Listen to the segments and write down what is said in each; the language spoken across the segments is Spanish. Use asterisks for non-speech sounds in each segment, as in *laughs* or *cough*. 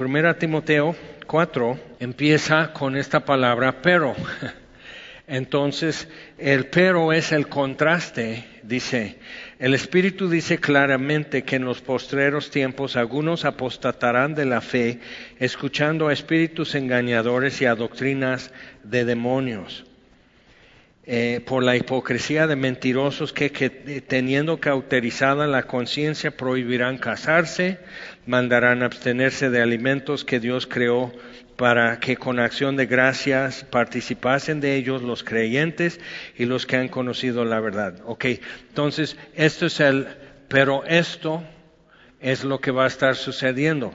Primera Timoteo 4 empieza con esta palabra pero. *laughs* Entonces, el pero es el contraste, dice, el Espíritu dice claramente que en los postreros tiempos algunos apostatarán de la fe, escuchando a espíritus engañadores y a doctrinas de demonios. Eh, por la hipocresía de mentirosos que, que, teniendo cauterizada la conciencia prohibirán casarse, mandarán abstenerse de alimentos que Dios creó para que con acción de gracias participasen de ellos los creyentes y los que han conocido la verdad. Ok, entonces esto es el, pero esto es lo que va a estar sucediendo.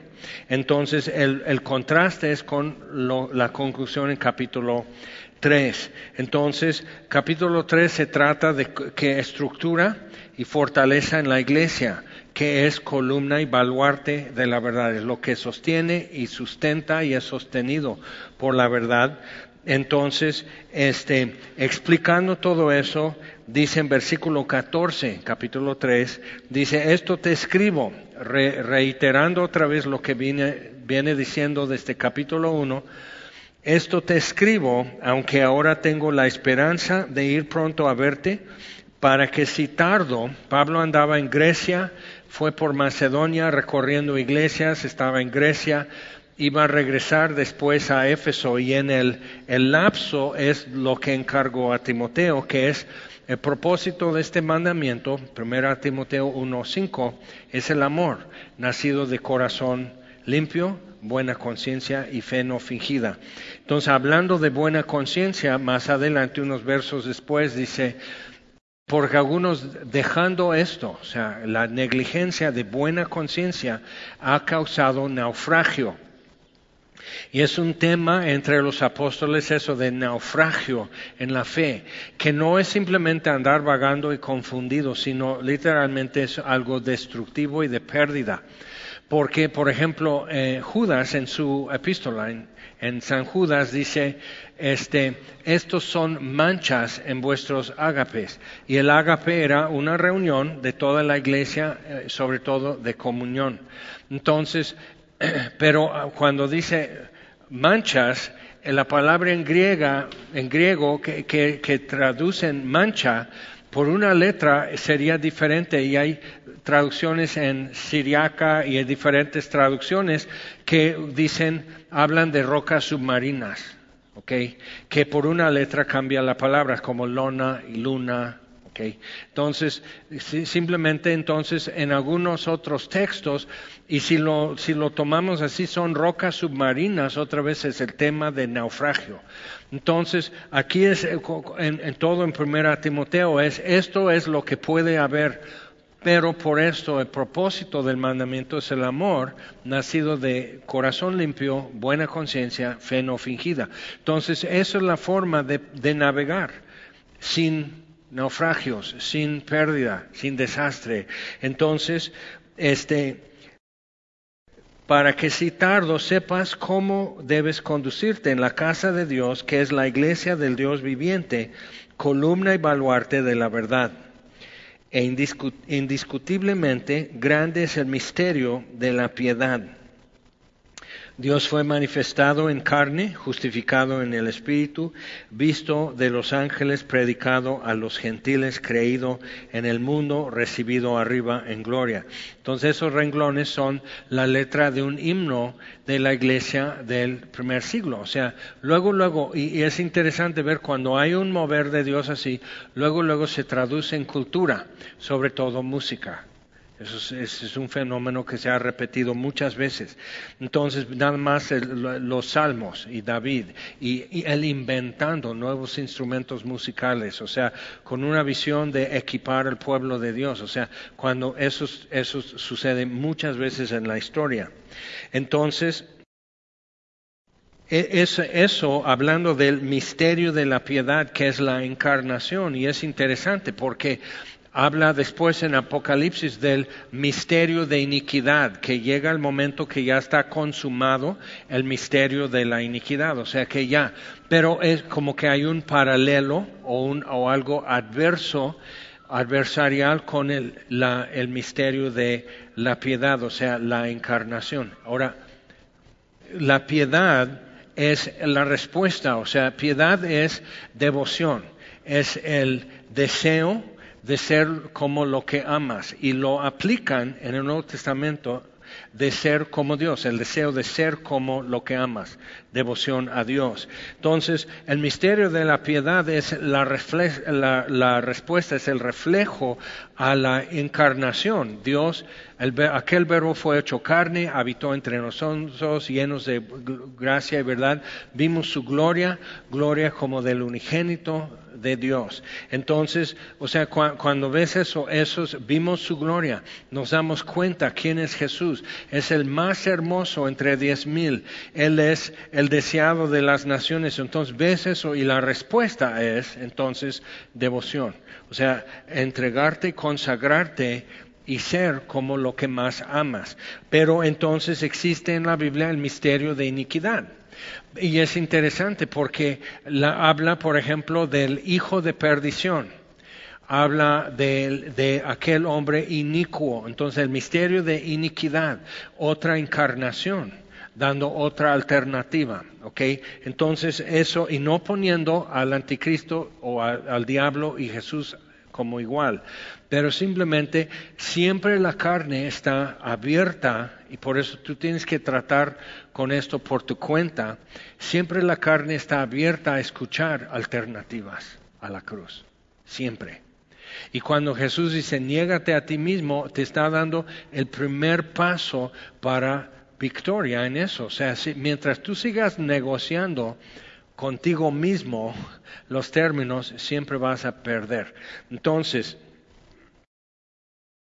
Entonces el, el contraste es con lo, la conclusión en capítulo 3. Entonces, capítulo 3 se trata de que estructura y fortaleza en la iglesia que es columna y baluarte de la verdad, es lo que sostiene y sustenta y es sostenido por la verdad. Entonces, este, explicando todo eso, dice en versículo 14, capítulo 3, dice, esto te escribo, reiterando otra vez lo que viene, viene diciendo desde capítulo 1, esto te escribo, aunque ahora tengo la esperanza de ir pronto a verte, para que si tardo, Pablo andaba en Grecia, fue por Macedonia recorriendo iglesias, estaba en Grecia, iba a regresar después a Éfeso y en el, el lapso es lo que encargó a Timoteo, que es el propósito de este mandamiento, 1 Timoteo 1.5, es el amor, nacido de corazón limpio, buena conciencia y fe no fingida. Entonces, hablando de buena conciencia, más adelante, unos versos después, dice, porque algunos dejando esto, o sea, la negligencia de buena conciencia ha causado naufragio. Y es un tema entre los apóstoles eso de naufragio en la fe, que no es simplemente andar vagando y confundido, sino literalmente es algo destructivo y de pérdida. Porque, por ejemplo, eh, Judas en su epístola, San Judas dice, este, estos son manchas en vuestros ágapes. Y el ágape era una reunión de toda la iglesia, eh, sobre todo de comunión. Entonces, *clears throat* pero ah, cuando dice manchas, la palabra en, griega, en griego que traducen mancha, por una letra sería diferente y hay traducciones en siriaca y hay diferentes traducciones que dicen, hablan de rocas submarinas. Que por una letra cambia la palabra, como lona y luna, ¿ok? Entonces, simplemente entonces en algunos otros textos, y si lo, si lo tomamos así, son rocas submarinas, otra vez es el tema de naufragio. Entonces, aquí es, eh, en, todo en primera Timoteo, es, esto es lo que puede haber, pero por esto el propósito del mandamiento es el amor, nacido de corazón limpio, buena conciencia, fe no fingida. Entonces, esa es la forma de, de navegar, sin naufragios, sin pérdida, sin desastre. Entonces, este, para que si tardo sepas cómo debes conducirte en la casa de Dios, que es la iglesia del Dios viviente, columna y baluarte de la verdad. E indiscutiblemente grande es el misterio de la piedad. Dios fue manifestado en carne, justificado en el Espíritu, visto de los ángeles, predicado a los gentiles, creído en el mundo, recibido arriba en gloria. Entonces esos renglones son la letra de un himno de la iglesia del primer siglo. O sea, luego, luego, y, es interesante ver cuando hay un mover de Dios así, luego, luego se traduce en cultura, sobre todo música. Eso es, un fenómeno que se ha repetido muchas veces. Entonces, nada más los salmos y David y, y, el inventando nuevos instrumentos musicales, o sea, con una visión de equipar al pueblo de Dios, o sea, cuando eso, eso sucede muchas veces en la historia. Entonces, e, eso hablando del misterio de la piedad que es la encarnación y es interesante porque habla después en Apocalipsis del misterio de iniquidad, que llega el momento que ya está consumado el misterio de la iniquidad, o sea que ya, pero es como que hay un paralelo o, un, o algo adverso, adversarial con el, la, el misterio de la piedad, o sea, la encarnación. Ahora, la piedad es la respuesta, o sea, piedad es devoción, es el deseo de ser como lo que amas y lo aplican en el Nuevo Testamento de ser como Dios, el deseo de ser como lo que amas, devoción a Dios. Entonces, el misterio de la piedad es la, respuesta, es el reflejo a la encarnación. Dios, aquel verbo fue hecho carne, habitó entre nosotros, llenos de gracia y verdad. Vimos su gloria, gloria como del unigénito de Dios. Entonces, o sea, cuando ves eso, esos, vimos su gloria, nos damos cuenta quién es Jesús. Es el más hermoso entre diez mil. Él es el deseado de las naciones. Entonces ves eso y la respuesta es entonces devoción. O sea, entregarte, consagrarte y ser como lo que más amas. Pero entonces existe en la Biblia el misterio de iniquidad. Y es interesante porque la, habla, por ejemplo, del hijo de perdición. Habla de, de, aquel hombre inicuo. Entonces, el misterio de iniquidad, otra encarnación, dando otra alternativa. ¿Ok? Entonces, eso, y no poniendo al anticristo o al diablo y Jesús como igual, pero simplemente siempre la carne está abierta y por eso tú tienes que tratar con esto por tu cuenta, siempre la carne está abierta a escuchar alternativas a la cruz, siempre. Y cuando Jesús dice, niégate a ti mismo, te está dando el primer paso para victoria en eso. O sea, mientras tú sigas negociando contigo mismo los términos, siempre vas a perder. Entonces,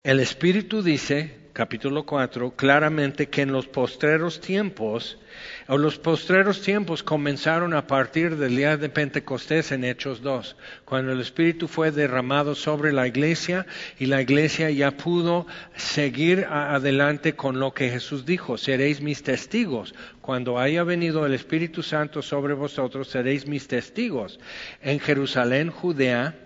el Espíritu dice, capítulo 4, claramente que en los postreros tiempos, o los postreros tiempos comenzaron a partir del día de Pentecostés en Hechos 2, cuando el Espíritu fue derramado sobre la iglesia y la iglesia ya pudo seguir adelante con lo que Jesús dijo, seréis mis testigos. Cuando haya venido el Espíritu Santo sobre vosotros, seréis mis testigos en Jerusalén, Judea,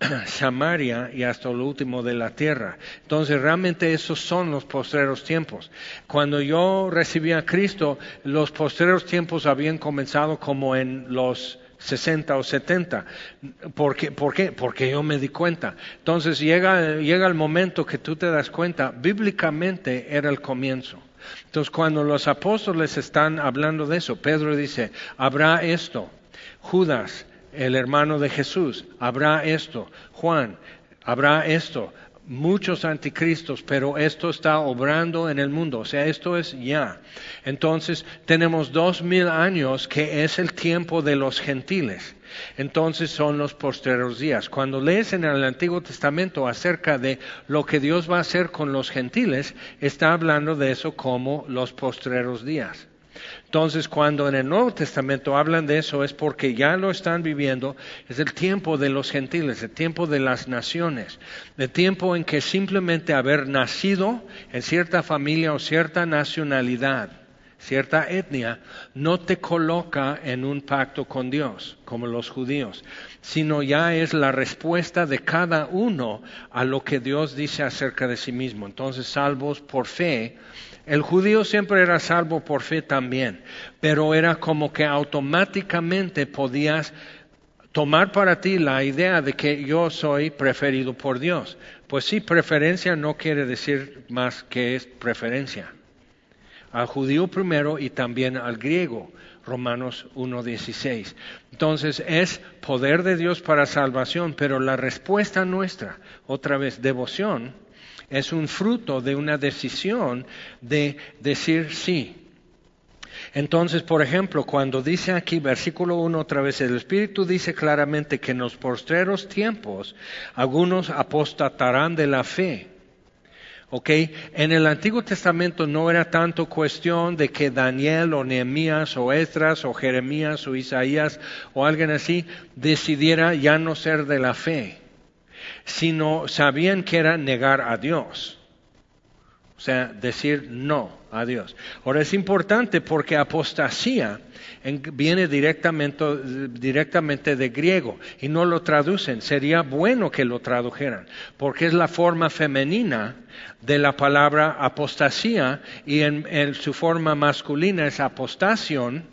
*clears throat* Samaria y hasta lo último de la tierra. Entonces realmente esos son los postreros tiempos. Cuando yo recibí a Cristo, los postreros tiempos habían comenzado como en los 60 o 70. ¿Por qué? ¿Por qué? Porque yo me di cuenta. Entonces llega, llega el momento que tú te das cuenta, bíblicamente era el comienzo. Entonces cuando los apóstoles están hablando de eso, Pedro dice, habrá esto. Judas, el hermano de Jesús, habrá esto, Juan, habrá esto, muchos anticristos, pero esto está obrando en el mundo, o sea, esto es ya. Entonces, tenemos dos mil años que es el tiempo de los gentiles. Entonces son los postreros días. Cuando lees en el Antiguo Testamento acerca de lo que Dios va a hacer con los gentiles, está hablando de eso como los postreros días. Entonces, cuando en el Nuevo Testamento hablan de eso es porque ya lo están viviendo, es el tiempo de los gentiles, el tiempo de las naciones, el tiempo en que simplemente haber nacido en cierta familia o cierta nacionalidad, cierta etnia, no te coloca en un pacto con Dios, como los judíos, sino ya es la respuesta de cada uno a lo que Dios dice acerca de sí mismo. Entonces, salvos por fe, el judío siempre era salvo por fe también, pero era como que automáticamente podías tomar para ti la idea de que yo soy preferido por Dios. Pues sí, preferencia no quiere decir más que es preferencia. Al judío primero y también al griego, Romanos 1.16. Entonces es poder de Dios para salvación, pero la respuesta nuestra, otra vez, devoción, es un fruto de una decisión de decir sí. Entonces, por ejemplo, cuando dice aquí, versículo 1 otra vez, el Espíritu dice claramente que en los postreros tiempos algunos apostatarán de la fe. ¿Ok? En el Antiguo Testamento no era tanto cuestión de que Daniel o Nehemías o Esdras o Jeremías o Isaías o alguien así decidiera ya no ser de la fe sino sabían que era negar a Dios. O sea, decir no a Dios. Ahora es importante porque apostasía viene directamente, directamente de griego y no lo traducen. Sería bueno que lo tradujeran porque es la forma femenina de la palabra apostasía y en, su forma masculina es apostación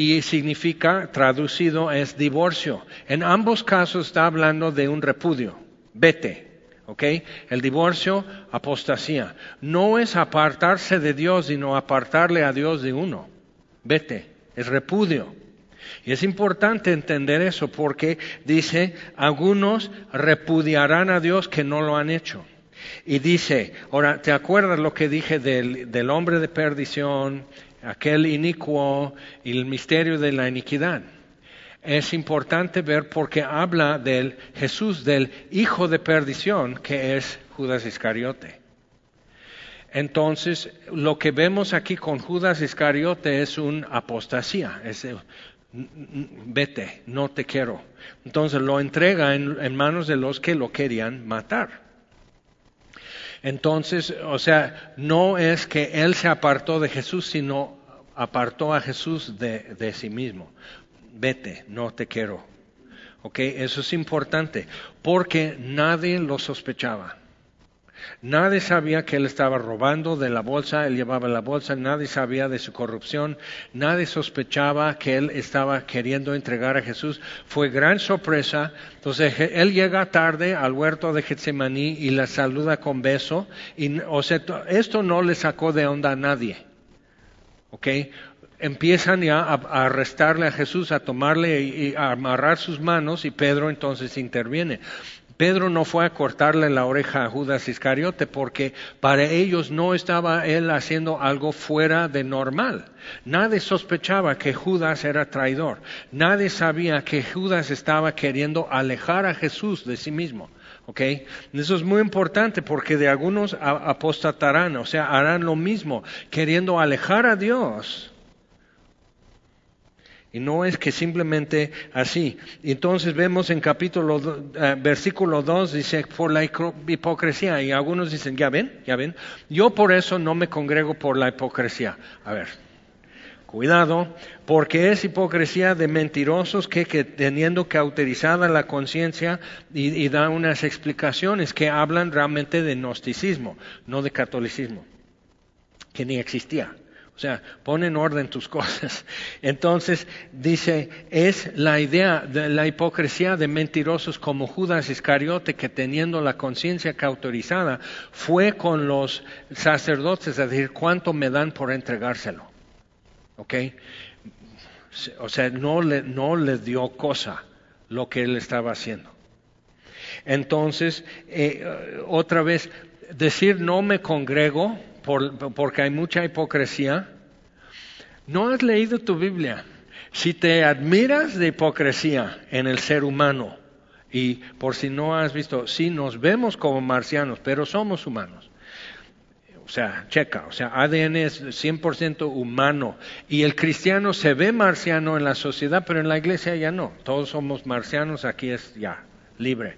y significa, traducido, es divorcio. En ambos casos está hablando de un repudio. Vete, ¿ok? El divorcio, apostasía. No es apartarse de Dios, sino apartarle a Dios de uno. Vete, es repudio. Y es importante entender eso porque dice, algunos repudiarán a Dios que no lo han hecho. Y dice, ahora, ¿te acuerdas lo que dije del, del hombre de perdición, aquel inicuo y el misterio de la iniquidad? es importante ver porque habla del Jesús, del hijo de perdición, que es Judas Iscariote. Entonces, lo que vemos aquí con Judas Iscariote es una apostasía, es vete, no te quiero. Entonces lo entrega en, manos de los que lo querían matar. Entonces, o sea, no es que él se apartó de Jesús, sino apartó a Jesús de sí mismo vete, no te quiero. ¿Ok? Eso es importante, porque nadie lo sospechaba. Nadie sabía que él estaba robando de la bolsa, él llevaba la bolsa, nadie sabía de su corrupción, nadie sospechaba que él estaba queriendo entregar a Jesús. Fue gran sorpresa. Entonces él llega tarde al huerto de Getsemaní y la saluda con beso. Y, o sea, esto no le sacó de onda a nadie. ¿Ok? empiezan ya a, arrestarle a Jesús, a tomarle y a amarrar sus manos y Pedro entonces interviene. Pedro no fue a cortarle la oreja a Judas Iscariote porque para ellos no estaba él haciendo algo fuera de normal. Nadie sospechaba que Judas era traidor. Nadie sabía que Judas estaba queriendo alejar a Jesús de sí mismo. ¿ok? Eso es muy importante porque de algunos apostatarán, o sea, harán lo mismo, queriendo alejar a Dios y no es que simplemente así. Entonces vemos en capítulo, eh, versículo 2, dice, por la hipocresía. Y algunos dicen, ya ven, ya ven. Yo por eso no me congrego por la hipocresía. A ver, cuidado, porque es hipocresía de mentirosos que, teniendo cauterizada la conciencia y, y da unas explicaciones que hablan realmente de gnosticismo, no de catolicismo, que ni existía. O sea, pon en orden tus cosas. *laughs* Entonces dice, es la idea de la hipocresía de mentirosos como Judas Iscariote que teniendo la conciencia cauterizada fue con los sacerdotes a decir cuánto me dan por entregárselo. ¿Ok? O sea, no le, no le dio cosa lo que él estaba haciendo. Entonces, eh, otra vez, decir no me congrego porque hay mucha hipocresía, no has leído tu Biblia. Si te admiras de hipocresía en el ser humano, y por si no has visto, sí nos vemos como marcianos, pero somos humanos. O sea, checa, o sea, ADN es 100% humano y el cristiano se ve marciano en la sociedad, pero en la iglesia ya no. Todos somos marcianos, aquí es ya libre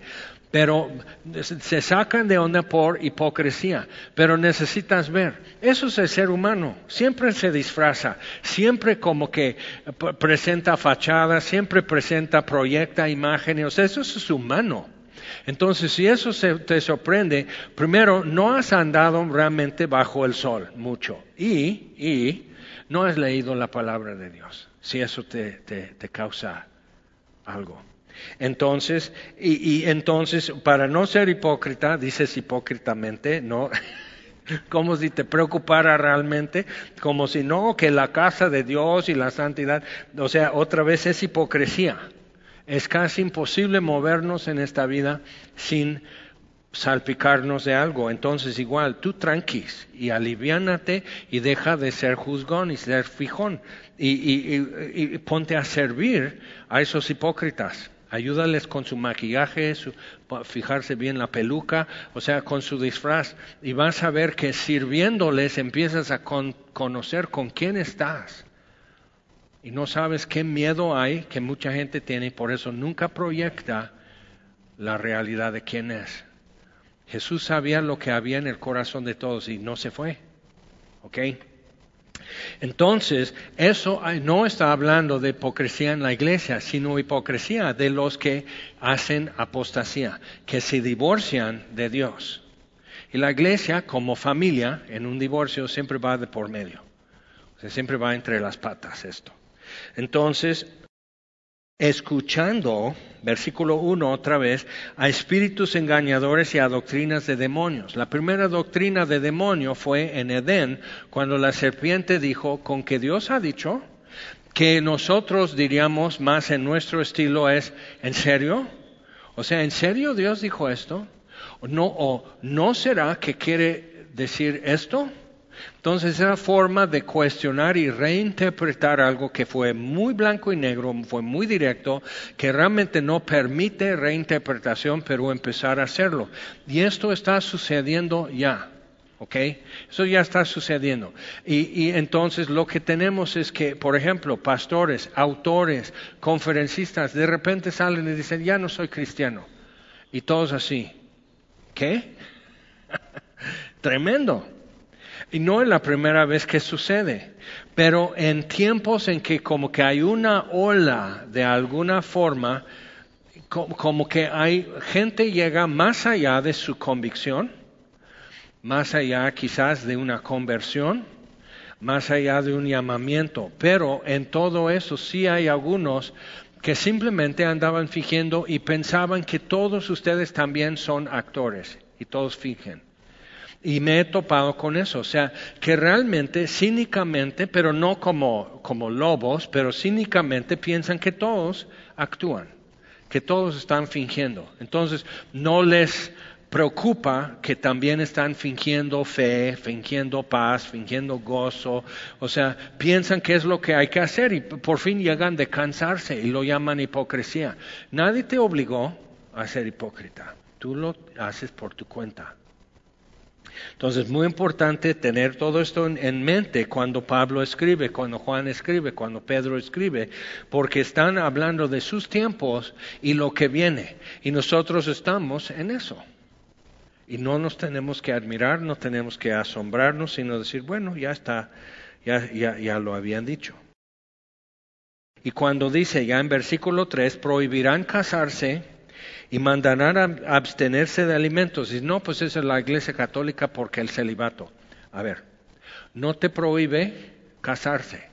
pero se sacan de onda por hipocresía. Pero necesitas ver, eso es el ser humano, siempre se disfraza, siempre como que presenta fachada, siempre presenta, proyecta imágenes, eso es humano. Entonces, si eso te sorprende, primero, no has andado realmente bajo el sol mucho y, y no has leído la palabra de Dios, si eso te, te causa algo. Entonces, y, entonces, para no ser hipócrita, dices hipócritamente, no, *laughs* como si te preocupara realmente, como si no, que la casa de Dios y la santidad, o sea, otra vez es hipocresía. Es casi imposible movernos en esta vida sin salpicarnos de algo. Entonces, igual, tú tranquis y aliviánate y deja de ser juzgón y ser fijón y, y ponte a servir a esos hipócritas. Ayúdales con su maquillaje, fijarse bien la peluca, o sea, con su disfraz. Y vas a ver que sirviéndoles empiezas a conocer con quién estás. Y no sabes qué miedo hay que mucha gente tiene y por eso nunca proyecta la realidad de quién es. Jesús sabía lo que había en el corazón de todos y no se fue. ¿Ok? Entonces, eso no está hablando de hipocresía en la iglesia, sino hipocresía de los que hacen apostasía, que se divorcian de Dios. Y la iglesia, como familia, en un divorcio siempre va de por medio. Siempre va entre las patas esto. Entonces, escuchando, versículo 1 otra vez, a espíritus engañadores y a doctrinas de demonios. La primera doctrina de demonio fue en Edén, cuando la serpiente dijo, con que Dios ha dicho, que nosotros diríamos más en nuestro estilo es, ¿en serio? O sea, ¿en serio Dios dijo esto? No, ¿O no será que quiere decir esto? Entonces, esa forma de cuestionar y reinterpretar algo que fue muy blanco y negro, fue muy directo, que realmente no permite reinterpretación, pero empezar a hacerlo. Y esto está sucediendo ya. ¿Ok? Eso ya está sucediendo. Y, y, entonces lo que tenemos es que, por ejemplo, pastores, autores, conferencistas, de repente salen y dicen, ya no soy cristiano. Y todos así. ¿Qué? *laughs* Tremendo. Y no es la primera vez que sucede, pero en tiempos en que como que hay una ola de alguna forma, como que hay gente llega más allá de su convicción, más allá quizás de una conversión, más allá de un llamamiento, pero en todo eso sí hay algunos que simplemente andaban fingiendo y pensaban que todos ustedes también son actores y todos fingen. Y me he topado con eso, o sea, que realmente, cínicamente, pero no como, como lobos, pero cínicamente piensan que todos actúan, que todos están fingiendo. Entonces, no les preocupa que también están fingiendo fe, fingiendo paz, fingiendo gozo, o sea, piensan que es lo que hay que hacer y por fin llegan de cansarse y lo llaman hipocresía. Nadie te obligó a ser hipócrita, tú lo haces por tu cuenta. Entonces, muy importante tener todo esto en, mente cuando Pablo escribe, cuando Juan escribe, cuando Pedro escribe, porque están hablando de sus tiempos y lo que viene. Y nosotros estamos en eso. Y no nos tenemos que admirar, no tenemos que asombrarnos, sino decir, bueno, ya está, ya, ya, ya lo habían dicho. Y cuando dice ya en versículo 3, prohibirán casarse y mandarán a abstenerse de alimentos. Y no, pues esa es la iglesia católica porque el celibato. A ver, no te prohíbe casarse.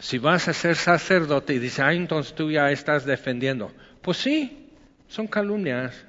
Si vas a ser sacerdote y dices, ah, entonces tú ya estás defendiendo. Pues sí, son calumnias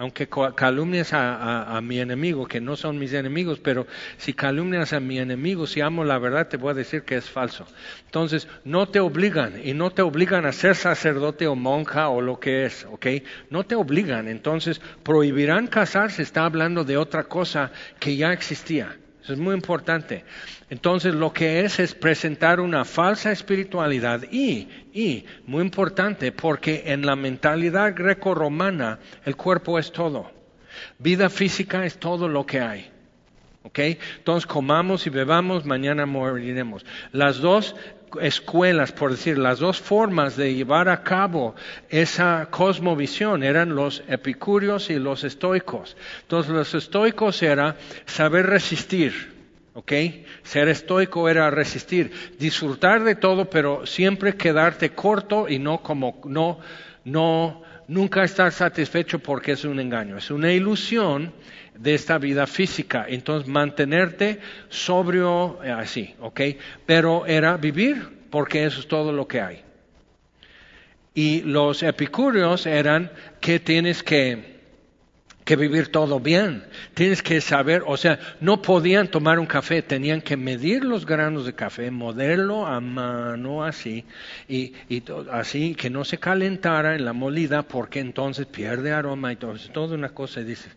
aunque calumnias a, mi enemigo, que no son mis enemigos, pero si calumnias a mi enemigo, si amo la verdad, te voy a decir que es falso. Entonces, no te obligan, y no te obligan a ser sacerdote o monja o lo que es, ¿ok? No te obligan, entonces prohibirán casarse, está hablando de otra cosa que ya existía. Es muy importante. Entonces lo que es es presentar una falsa espiritualidad y, y, muy importante, porque en la mentalidad greco-romana el cuerpo es todo. Vida física es todo lo que hay. ¿Ok? Entonces comamos y bebamos, mañana moriremos. Las dos escuelas, por decir, las dos formas de llevar a cabo esa cosmovisión eran los epicúreos y los estoicos. Entonces los estoicos era saber resistir, ¿ok? Ser estoico era resistir, disfrutar de todo, pero siempre quedarte corto y no como, no, no, nunca estar satisfecho porque es un engaño, es una ilusión de esta vida física. Entonces, mantenerte sobrio eh, así, ¿ok? Pero era vivir porque eso es todo lo que hay. Y los epicúreos eran que tienes que que vivir todo bien. Tienes que saber, o sea, no podían tomar un café, tenían que medir los granos de café, moderlo a mano así, y, y así que no se calentara en la molida porque entonces pierde aroma y todo, toda una cosa, y dices,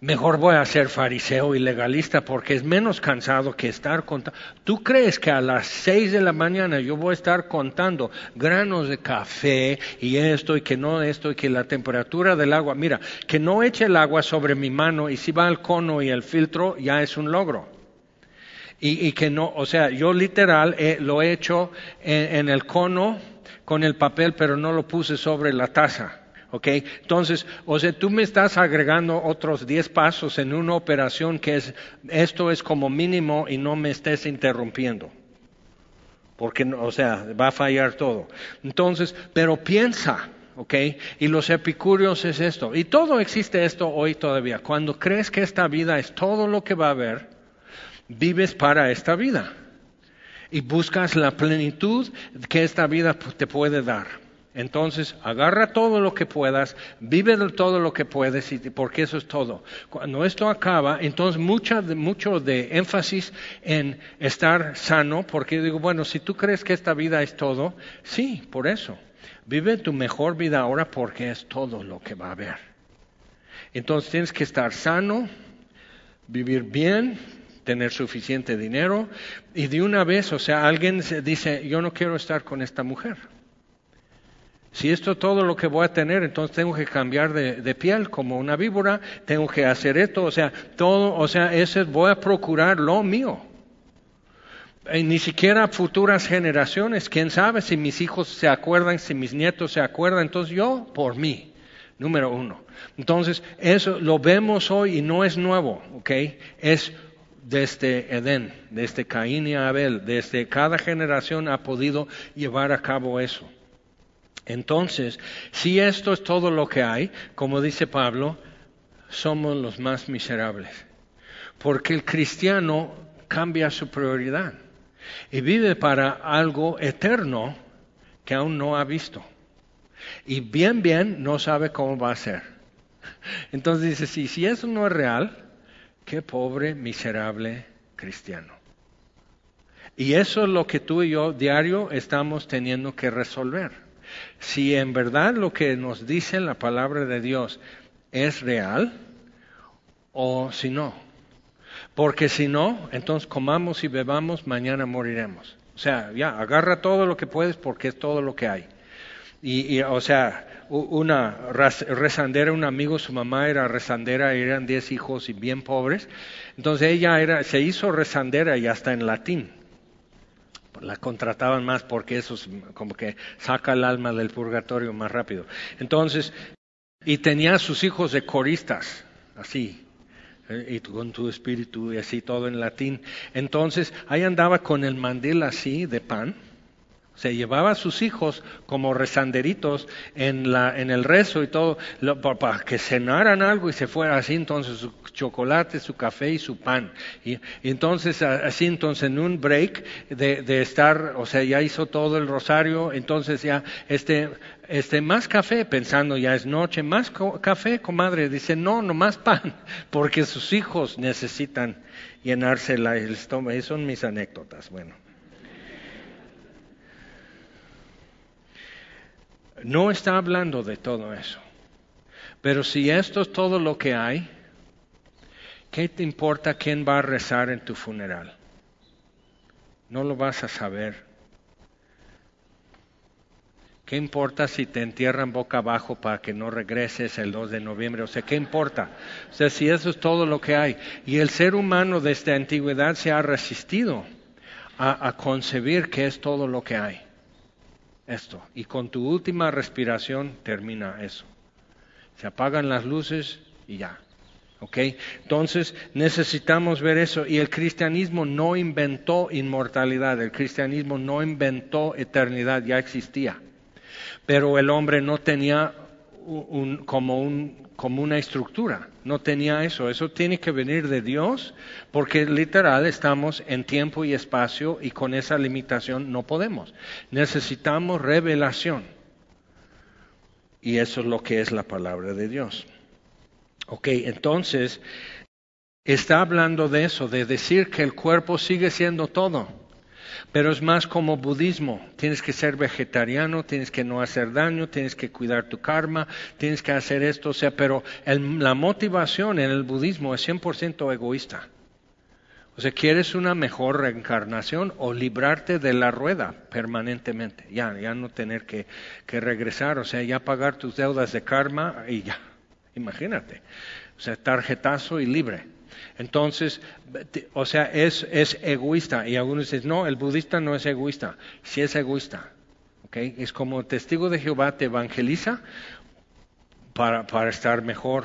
mejor voy a ser fariseo y legalista porque es menos cansado que estar contando. ¿Tú crees que a las seis de la mañana yo voy a estar contando granos de café y esto y que no esto y que la temperatura del agua? Mira, que no eche el agua sobre mi mano y si va al cono y el filtro ya es un logro. Y, que no, o sea, yo literal lo he hecho en el cono con el papel, pero no lo puse sobre la taza ¿Ok? Entonces, o sea, tú me estás agregando otros 10 pasos en una operación que es, esto es como mínimo y no me estés interrumpiendo. Porque, o sea, va a fallar todo. Entonces, pero piensa, ¿ok? Y los epicúreos es esto. Y todo existe esto hoy todavía. Cuando crees que esta vida es todo lo que va a haber, vives para esta vida. Y buscas la plenitud que esta vida te puede dar. Entonces, agarra todo lo que puedas, vive todo lo que puedes, porque eso es todo. Cuando esto acaba, entonces mucha, mucho de énfasis en estar sano, porque digo, bueno, si tú crees que esta vida es todo, sí, por eso. Vive tu mejor vida ahora porque es todo lo que va a haber. Entonces tienes que estar sano, vivir bien, tener suficiente dinero y de una vez, o sea, alguien dice, yo no quiero estar con esta mujer. Si esto es todo lo que voy a tener, entonces tengo que cambiar de, piel como una víbora, tengo que hacer esto, o sea, todo, o sea, ese voy a procurar lo mío. Y ni siquiera futuras generaciones, quién sabe si mis hijos se acuerdan, si mis nietos se acuerdan, entonces yo por mí, número uno. Entonces, eso lo vemos hoy y no es nuevo, ¿ok? Es desde Edén, desde Caín y Abel, desde cada generación ha podido llevar a cabo eso. Entonces, si esto es todo lo que hay, como dice Pablo, somos los más miserables. Porque el cristiano cambia su prioridad y vive para algo eterno que aún no ha visto. Y bien, bien, no sabe cómo va a ser. Entonces dice, si, si eso no es real, qué pobre, miserable cristiano. Y eso es lo que tú y yo diario estamos teniendo que resolver si en verdad lo que nos dice la palabra de Dios es real o si no. Porque si no, entonces comamos y bebamos, mañana moriremos. O sea, ya, agarra todo lo que puedes porque es todo lo que hay. Y, o sea, una rezandera, un amigo, su mamá era rezandera, eran diez hijos y bien pobres. Entonces ella era, se hizo rezandera y hasta en latín la contrataban más porque eso es como que saca el alma del purgatorio más rápido. Entonces, y tenía a sus hijos de coristas, así, eh, y con tu espíritu y así todo en latín. Entonces, ahí andaba con el mandil así de pan se llevaba a sus hijos como rezanderitos en, la, en el rezo y todo, para que cenaran algo y se fuera así, entonces su chocolate, su café y su pan. Y, entonces, así, entonces en un break de, de, estar, o sea, ya hizo todo el rosario, entonces ya, este, este, más café, pensando ya es noche, más café, comadre, dice, no, no más pan, *laughs* porque sus hijos necesitan llenarse el estómago. Esas son mis anécdotas, bueno. No está hablando de todo eso. Pero si esto es todo lo que hay, ¿qué te importa quién va a rezar en tu funeral? No lo vas a saber. ¿Qué importa si te entierran boca abajo para que no regreses el 2 de noviembre? O sea, ¿qué importa? O sea, si eso es todo lo que hay. Y el ser humano desde antigüedad se ha resistido a, a concebir que es todo lo que hay esto. Y con tu última respiración termina eso. Se apagan las luces y ya. ¿Ok? Entonces necesitamos ver eso. Y el cristianismo no inventó inmortalidad, el cristianismo no inventó eternidad, ya existía. Pero el hombre no tenía como como una estructura. No tenía eso. Eso tiene que venir de Dios porque literal estamos en tiempo y espacio y con esa limitación no podemos. Necesitamos revelación. Y eso es lo que es la palabra de Dios. Ok, entonces está hablando de eso, de decir que el cuerpo sigue siendo todo. Pero es más como budismo. Tienes que ser vegetariano, tienes que no hacer daño, tienes que cuidar tu karma, tienes que hacer esto. O sea, pero la motivación en el budismo es 100% egoísta. O sea, quieres una mejor reencarnación o librarte de la rueda permanentemente. Ya, ya no tener que, que regresar. O sea, ya pagar tus deudas de karma y ya. Imagínate. O sea, tarjetazo y libre. Entonces, o sea, es, es egoísta. Y algunos dicen, no, el budista no es egoísta. Sí es egoísta. ¿okay? Es como testigo de Jehová te evangeliza para, estar mejor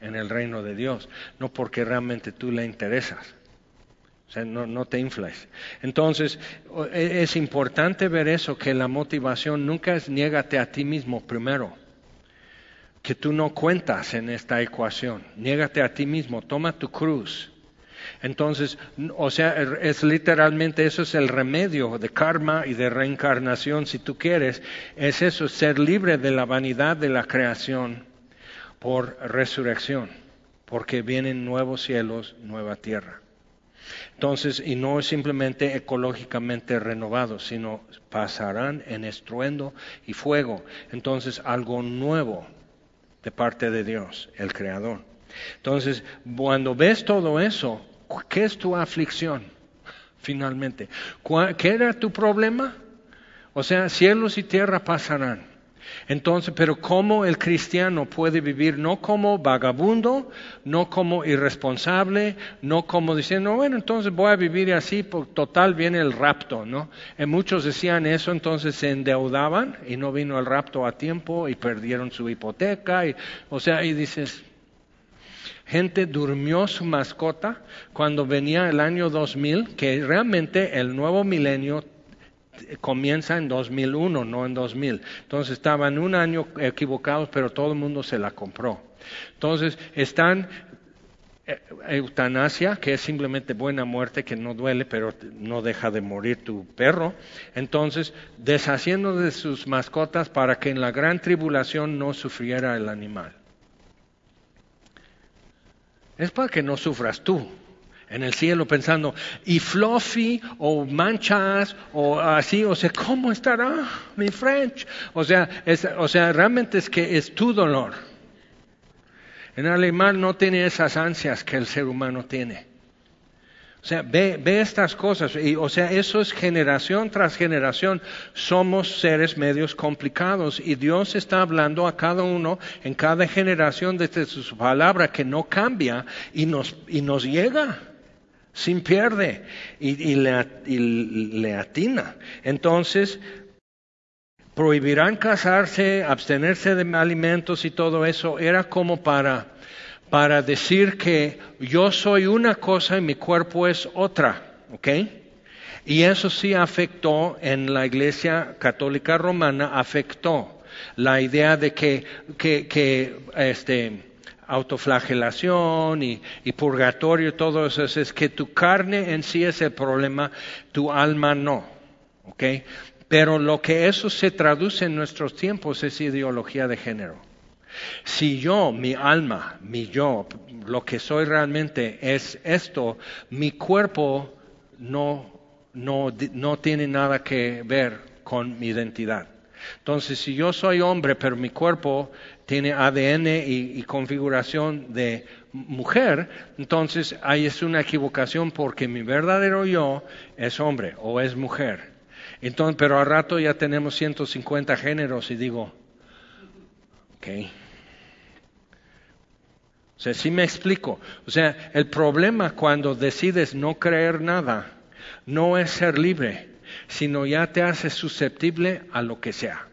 en el reino de Dios, no porque realmente tú le interesas. O sea, no, no te infles. Entonces, e, es importante ver eso, que la motivación nunca es niégate a ti mismo primero, que tú no cuentas en esta ecuación, niégate a ti mismo, toma tu cruz. Entonces, o sea, es literalmente eso es el remedio de karma y de reencarnación, si tú quieres, es eso, ser libre de la vanidad de la creación por resurrección, porque vienen nuevos cielos, nueva tierra. Entonces, y no es simplemente ecológicamente renovados, sino pasarán en estruendo y fuego. Entonces, algo nuevo de parte de Dios, el Creador. Entonces, cuando ves todo eso, ¿qué es tu aflicción? Finalmente, ¿qué era tu problema? O sea, cielos y tierra pasarán entonces, pero ¿cómo el cristiano puede vivir no como vagabundo, no como irresponsable, no como diciendo, bueno, entonces voy a vivir así, por total viene el rapto, ¿no? Y muchos decían eso, entonces se endeudaban y no vino el rapto a tiempo y perdieron su hipoteca, y, o sea, y dices, gente durmió su mascota cuando venía el año 2000, que realmente el nuevo milenio comienza en 2001, no en 2000. Entonces estaban un año equivocados, pero todo el mundo se la compró. Entonces están eh, eutanasia, que es simplemente buena muerte, que no duele, pero no deja de morir tu perro. Entonces, deshaciendo de sus mascotas para que en la gran tribulación no sufriera el animal. Es para que no sufras tú en el cielo pensando, y fluffy o manchas o así, o sea, ¿cómo estará mi French? O sea, o sea, realmente es que es tu dolor. En alemán no tiene esas ansias que el ser humano tiene. O sea, ve, ve estas cosas, y, o sea, eso es generación tras generación. Somos seres medios complicados y Dios está hablando a cada uno en cada generación desde su palabra que no cambia y nos, y nos llega sin pierde y, le, atina. Entonces, prohibirán casarse, abstenerse de alimentos y todo eso, era como para, para decir que yo soy una cosa y mi cuerpo es otra, ¿ok? Y eso sí afectó en la Iglesia Católica Romana, afectó la idea de que, que, que este, autoflagelación y, purgatorio, todo eso, es que tu carne en sí es el problema, tu alma no. ¿ok? Pero lo que eso se traduce en nuestros tiempos es ideología de género. Si yo, mi alma, mi yo, lo que soy realmente es esto, mi cuerpo no, no, no tiene nada que ver con mi identidad. Entonces, si yo soy hombre, pero mi cuerpo tiene ADN y, configuración de mujer, entonces ahí es una equivocación porque mi verdadero yo es hombre o es mujer. Entonces, pero al rato ya tenemos 150 géneros y digo, ok. O sea, sí me explico. O sea, el problema cuando decides no creer nada no es ser libre, sino ya te haces susceptible a lo que sea.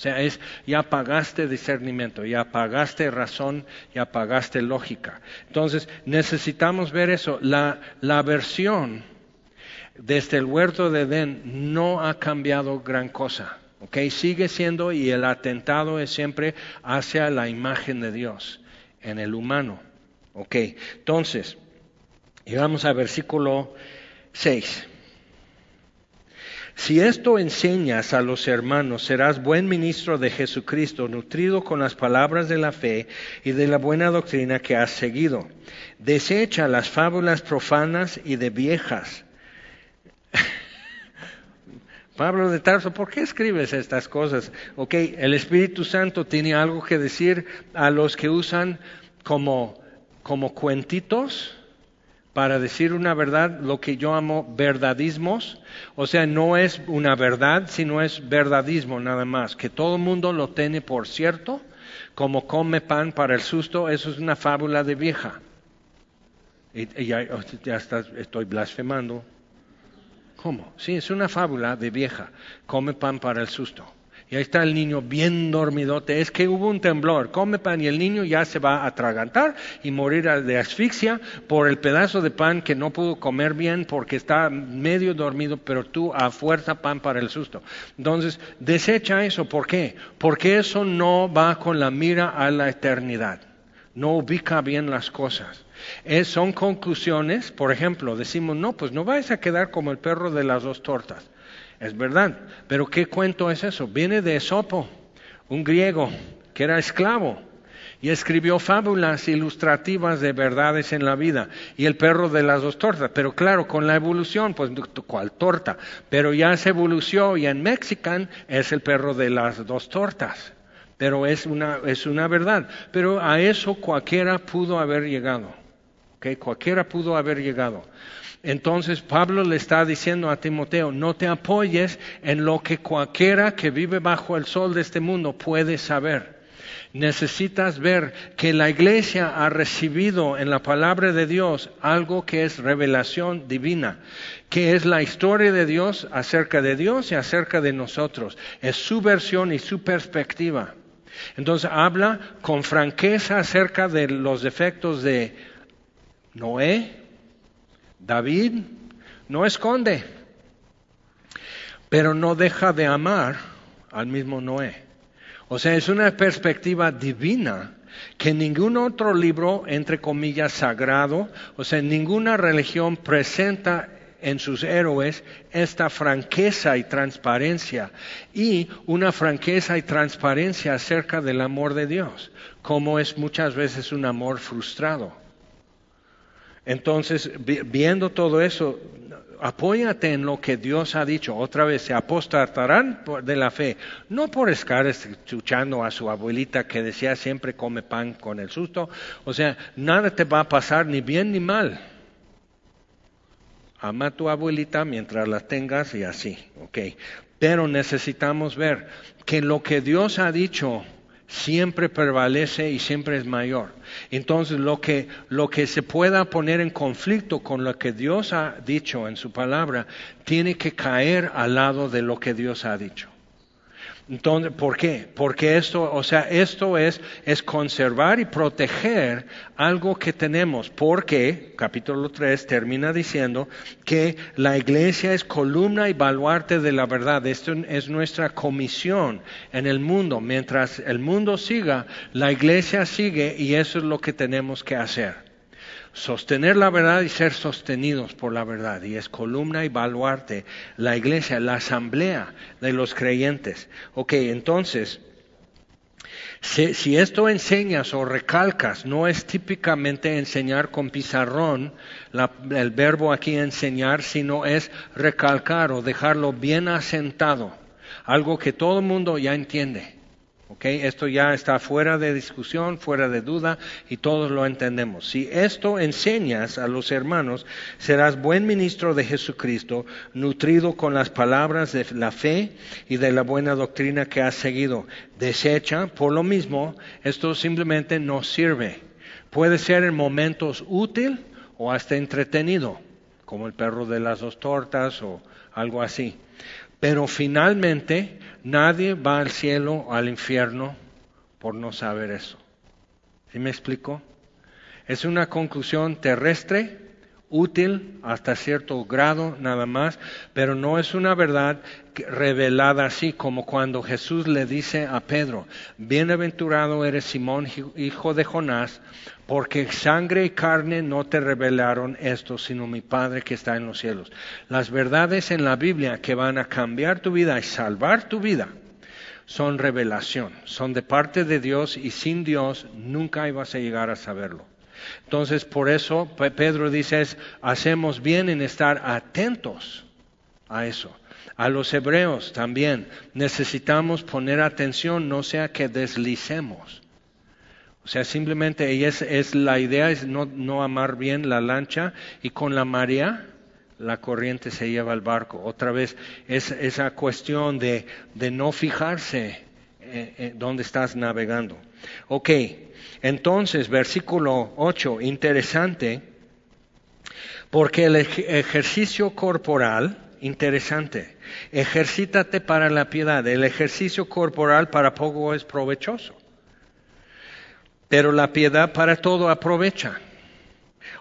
Sea, es ya pagaste discernimiento, ya pagaste razón, ya pagaste lógica. Entonces, necesitamos ver eso. La, la versión desde el huerto de Edén no ha cambiado gran cosa. ¿ok? Sigue siendo y el atentado es siempre hacia la imagen de Dios en el humano. ¿ok? Entonces, llegamos al versículo 6. Si esto enseñas a los hermanos, serás buen ministro de Jesucristo, nutrido con las palabras de la fe y de la buena doctrina que has seguido. Desecha las fábulas profanas y de viejas. *laughs* Pablo de Tarso, ¿por qué escribes estas cosas? Ok, el Espíritu Santo tiene algo que decir a los que usan como, como cuentitos para decir una verdad, lo que yo amo verdadismos, o sea, no es una verdad, sino es verdadismo nada más, que todo el mundo lo tiene por cierto, como come pan para el susto, eso es una fábula de vieja. Y, ya, ya estoy blasfemando. ¿Cómo? Sí, es una fábula de vieja, come pan para el susto. Y ahí está el niño bien dormidote. Es que hubo un temblor. Come pan y el niño ya se va a atragantar y morir de asfixia por el pedazo de pan que no pudo comer bien porque está medio dormido, pero tú a fuerza pan para el susto. Entonces, desecha eso. ¿Por qué? Porque eso no va con la mira a la eternidad. No ubica bien las cosas. Es, son conclusiones, por ejemplo, decimos, no, pues no vais a quedar como el perro de las dos tortas. Es verdad, pero ¿qué cuento es eso? Viene de Esopo, un griego que era esclavo y escribió fábulas ilustrativas de verdades en la vida y el perro de las dos tortas. Pero claro, con la evolución, pues ¿cuál torta? Pero ya se evolucionó y en mexican es el perro de las dos tortas. Pero es una, es una verdad. Pero a eso cualquiera pudo haber llegado. ¿okay? Cualquiera pudo haber llegado. Entonces Pablo le está diciendo a Timoteo, no te apoyes en lo que cualquiera que vive bajo el sol de este mundo puede saber. Necesitas ver que la iglesia ha recibido en la palabra de Dios algo que es revelación divina, que es la historia de Dios acerca de Dios y acerca de nosotros. Es su versión y su perspectiva. Entonces habla con franqueza acerca de los defectos de Noé, David no esconde, pero no deja de amar al mismo Noé. O sea, es una perspectiva divina que ningún otro libro, entre comillas, sagrado, o sea, ninguna religión presenta en sus héroes esta franqueza y transparencia y una franqueza y transparencia acerca del amor de Dios, como es muchas veces un amor frustrado. Entonces, viendo todo eso, apóyate en lo que Dios ha dicho. Otra vez, se apostatarán de la fe, no por estar escuchando a su abuelita que decía siempre come pan con el susto. O sea, nada te va a pasar ni bien ni mal. Ama a tu abuelita mientras la tengas y así, ok. Pero necesitamos ver que lo que Dios ha dicho siempre prevalece y siempre es mayor. Entonces, lo que, lo que se pueda poner en conflicto con lo que Dios ha dicho en su palabra, tiene que caer al lado de lo que Dios ha dicho. Entonces, ¿por qué? Porque esto, o sea, esto es, es conservar y proteger algo que tenemos, porque, capítulo 3 termina diciendo que la iglesia es columna y baluarte de la verdad. Esto es nuestra comisión en el mundo. Mientras el mundo siga, la iglesia sigue y eso es lo que tenemos que hacer sostener la verdad y ser sostenidos por la verdad. Y es columna y baluarte la iglesia, la asamblea de los creyentes. Ok, entonces, si, esto enseñas o recalcas, no es típicamente enseñar con pizarrón, el verbo aquí enseñar, sino es recalcar o dejarlo bien asentado, algo que todo el mundo ya entiende. Esto ya está fuera de discusión, fuera de duda y todos lo entendemos. Si esto enseñas a los hermanos, serás buen ministro de Jesucristo, nutrido con las palabras de la fe y de la buena doctrina que has seguido. Desecha, por lo mismo, esto simplemente no sirve. Puede ser en momentos útil o hasta entretenido, como el perro de las dos tortas o algo así. Pero finalmente nadie va al cielo o al infierno por no saber eso. ¿Sí me explico? Es una conclusión terrestre, útil hasta cierto grado nada más, pero no es una verdad revelada así como cuando Jesús le dice a Pedro, bienaventurado eres Simón, hijo de Jonás, porque sangre y carne no te revelaron esto, sino mi Padre que está en los cielos. Las verdades en la Biblia que van a cambiar tu vida y salvar tu vida son revelación, son de parte de Dios y sin Dios nunca ibas a llegar a saberlo. Entonces, por eso Pedro dice, hacemos bien en estar atentos a eso. A los hebreos también necesitamos poner atención, no sea que deslicemos. O sea, simplemente y es, la idea es no, no amar bien la lancha y con la marea la corriente se lleva al barco. Otra vez es esa cuestión de, de no fijarse en, en dónde estás navegando. Ok, entonces versículo 8, interesante, porque el ejercicio corporal, interesante, ejercítate para la piedad. El ejercicio corporal para poco es provechoso, pero la piedad para todo aprovecha.